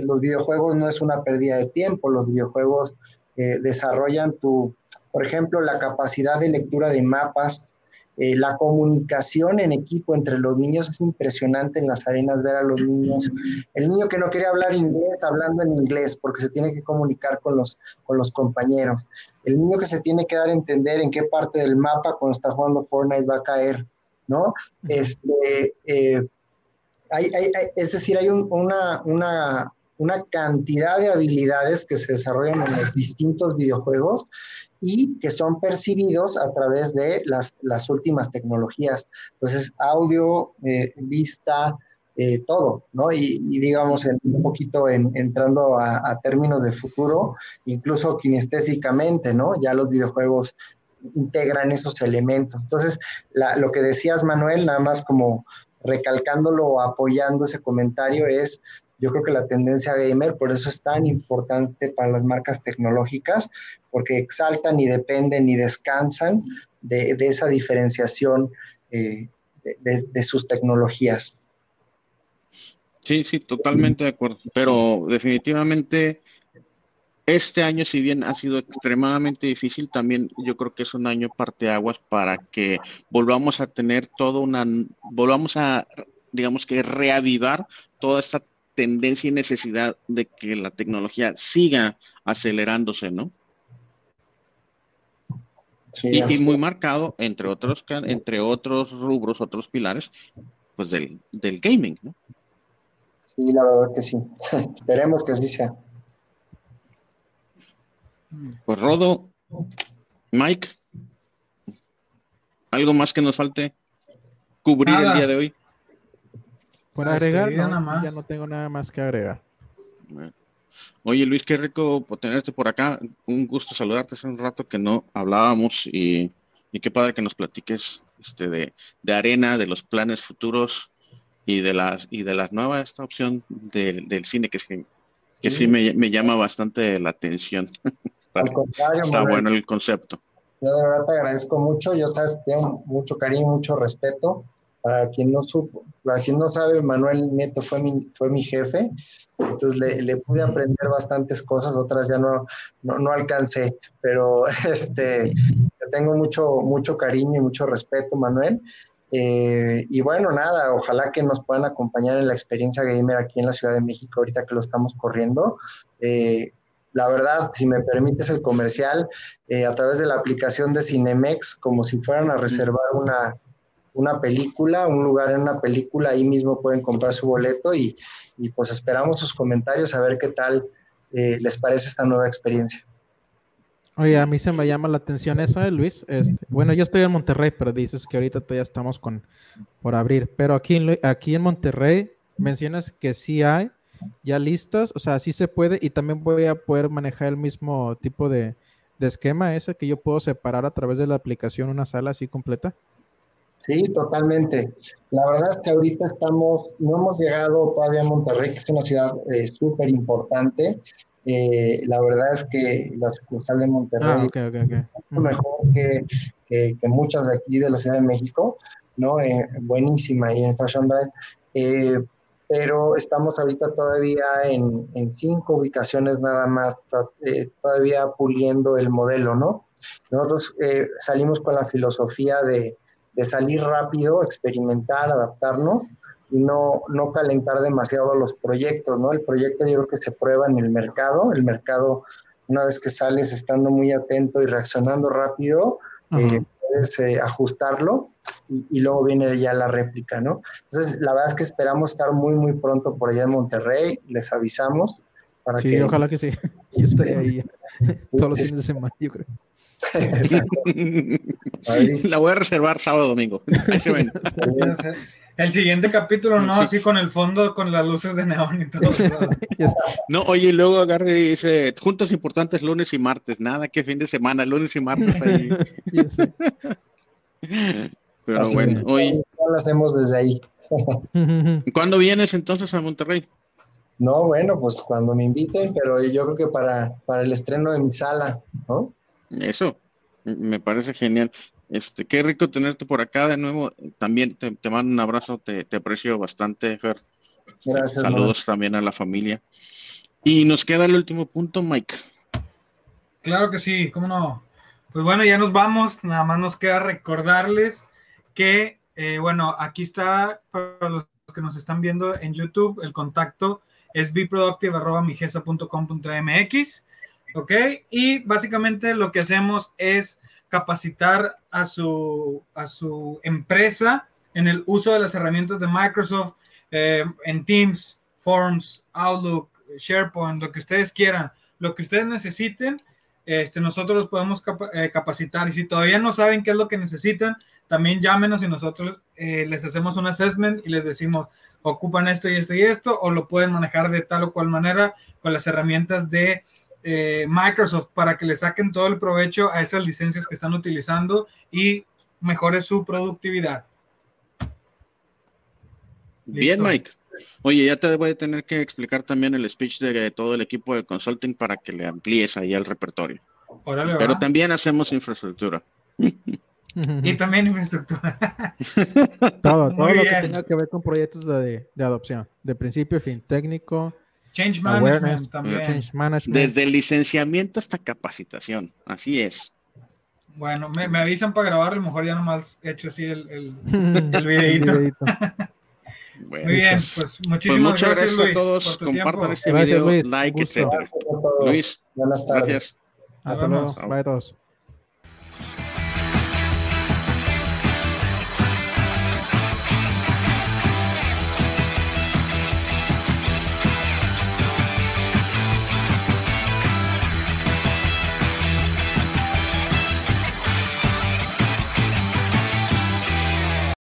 los videojuegos no es una pérdida de tiempo, los videojuegos eh, desarrollan tu, por ejemplo, la capacidad de lectura de mapas eh, la comunicación en equipo entre los niños es impresionante en las arenas, ver a los niños. El niño que no quería hablar inglés, hablando en inglés, porque se tiene que comunicar con los, con los compañeros. El niño que se tiene que dar a entender en qué parte del mapa cuando está jugando Fortnite va a caer, ¿no? Este, eh, es decir, hay una, una, una cantidad de habilidades que se desarrollan en los distintos videojuegos y que son percibidos a través de las, las últimas tecnologías. Entonces, audio, eh, vista, eh, todo, ¿no? Y, digamos, un poquito entrando a, términos de futuro, incluso kinestésicamente, ¿no? Ya los videojuegos integran esos elementos. Entonces, lo que decías, Manuel, nada más como recalcándolo o apoyando ese comentario, es yo creo que la tendencia gamer, por eso es tan importante para las marcas tecnológicas, porque exaltan y dependen y descansan de, esa diferenciación eh, de, sus tecnologías. Sí, sí, totalmente de acuerdo. Pero definitivamente este año, si bien ha sido extremadamente difícil, también yo creo que es un año parteaguas para que volvamos a tener toda una, volvamos a, digamos que reavivar toda esta tendencia y necesidad de que la tecnología siga acelerándose, ¿no? y, muy marcado, entre otros, entre otros rubros, otros pilares, pues del, del gaming, ¿no? Sí, la verdad que sí. Esperemos que así sea. Pues Rodo, Mike, ¿algo más que nos falte cubrir el día de hoy? Por agregar, ya no tengo nada más que agregar. Oye Luis, qué rico tenerte por acá. Un gusto saludarte. Hace un rato que no hablábamos y, qué padre que nos platiques este, de, de, arena, de los planes futuros y de las y de la nueva esta opción del cine que, que sí, me, llama bastante la atención. está, bueno el concepto. Yo de verdad te agradezco mucho. Yo sabes tengo mucho cariño, mucho respeto. Para quien no supo, para quien no sabe, Manuel Nieto fue mi, fue mi jefe entonces le, le, pude aprender bastantes cosas, otras ya no, no, no alcancé, pero este, tengo mucho, mucho cariño y mucho respeto, Manuel. Eh, y bueno, nada, ojalá que nos puedan acompañar en la experiencia gamer aquí en la Ciudad de México, ahorita que lo estamos corriendo. Eh, la verdad, si me permites el comercial, eh, a través de la aplicación de Cinemex, como si fueran a reservar una, una película, un lugar en una película, ahí mismo pueden comprar su boleto y, y pues esperamos sus comentarios a ver qué tal eh, les parece esta nueva experiencia. Oye, a mí se me llama la atención eso, ¿eh, Luis. Este, bueno, yo estoy en Monterrey, pero dices que ahorita todavía estamos con por abrir. Pero aquí, aquí en Monterrey mencionas que sí hay ya listas, o sea, sí se puede y también voy a poder manejar el mismo tipo de, de esquema ese que yo puedo separar a través de la aplicación una sala así completa. Sí, totalmente. La verdad es que ahorita estamos, no hemos llegado todavía a Monterrey, que es una ciudad eh, súper importante. Eh, la verdad es que la sucursal de Monterrey ah, es mejor que, que, muchas de aquí de la Ciudad de México, ¿no? Eh, buenísima ahí en Fashion Drive. pero estamos ahorita todavía en, en cinco ubicaciones nada más, todavía puliendo el modelo, ¿no? Nosotros salimos con la filosofía de de salir rápido, experimentar, adaptarnos y no, no calentar demasiado los proyectos, ¿no? El proyecto yo creo que se prueba en el mercado, el mercado una vez que sales estando muy atento y reaccionando rápido, eh, puedes eh, ajustarlo y, luego viene ya la réplica, ¿no? Entonces, la verdad es que esperamos estar muy, muy pronto por allá en Monterrey, les avisamos. Para sí, ojalá que sí. Yo estaré ahí todos los fines de semana, yo creo. La voy a reservar sábado domingo. El siguiente capítulo, ¿no? Así con el fondo, con las luces de neón y todo. no, oye, y luego agarre y dice, juntas importantes lunes y martes. Nada, que fin de semana, lunes y martes ahí. Pero bueno, hoy... Lo hacemos desde ahí. ¿Cuándo vienes entonces a Monterrey? No, bueno, pues cuando me inviten, pero yo creo que para, para el estreno de mi sala, ¿no? Eso, me parece genial. Este, qué rico tenerte por acá de nuevo. También te, mando un abrazo, te, aprecio bastante, Fer. Gracias. Saludos también a la familia. Y nos queda el último punto, Mike. Claro que sí, cómo no. Pues bueno, ya nos vamos. Nada más nos queda recordarles que, eh, bueno, aquí está para los que nos están viendo en YouTube, el contacto es biproductive.migesa.com.mx. ¿ok? Y básicamente lo que hacemos es capacitar a su, a su empresa en el uso de las herramientas de Microsoft, eh, en Teams, Forms, Outlook, SharePoint, lo que ustedes quieran, lo que ustedes necesiten, este, nosotros los podemos eh, capacitar. Y si todavía no saben qué es lo que necesitan, también llámenos y nosotros eh, les hacemos un assessment y les decimos, ocupan esto y esto y esto, o lo pueden manejar de tal o cual manera con las herramientas de eh, Microsoft para que le saquen todo el provecho a esas licencias que están utilizando y mejore su productividad. Bien, Mike. Oye, ya te voy a tener que explicar también el speech de todo el equipo de consulting para que le amplíes ahí el repertorio. Pero también hacemos infraestructura. y también infraestructura. todo, todo lo que tenga que ver con proyectos de, de adopción, de principio a fin, técnico, Change management también. Desde licenciamiento hasta capacitación, así es. Bueno, me, me avisan para grabar, a lo mejor ya nomás he hecho así el, el, el videito. Muy bien, pues muchísimas pues gracias, Luis, a todos. por tu Compartan tiempo. este video, like, etc. Luis, gracias. Hasta luego. Bye todos.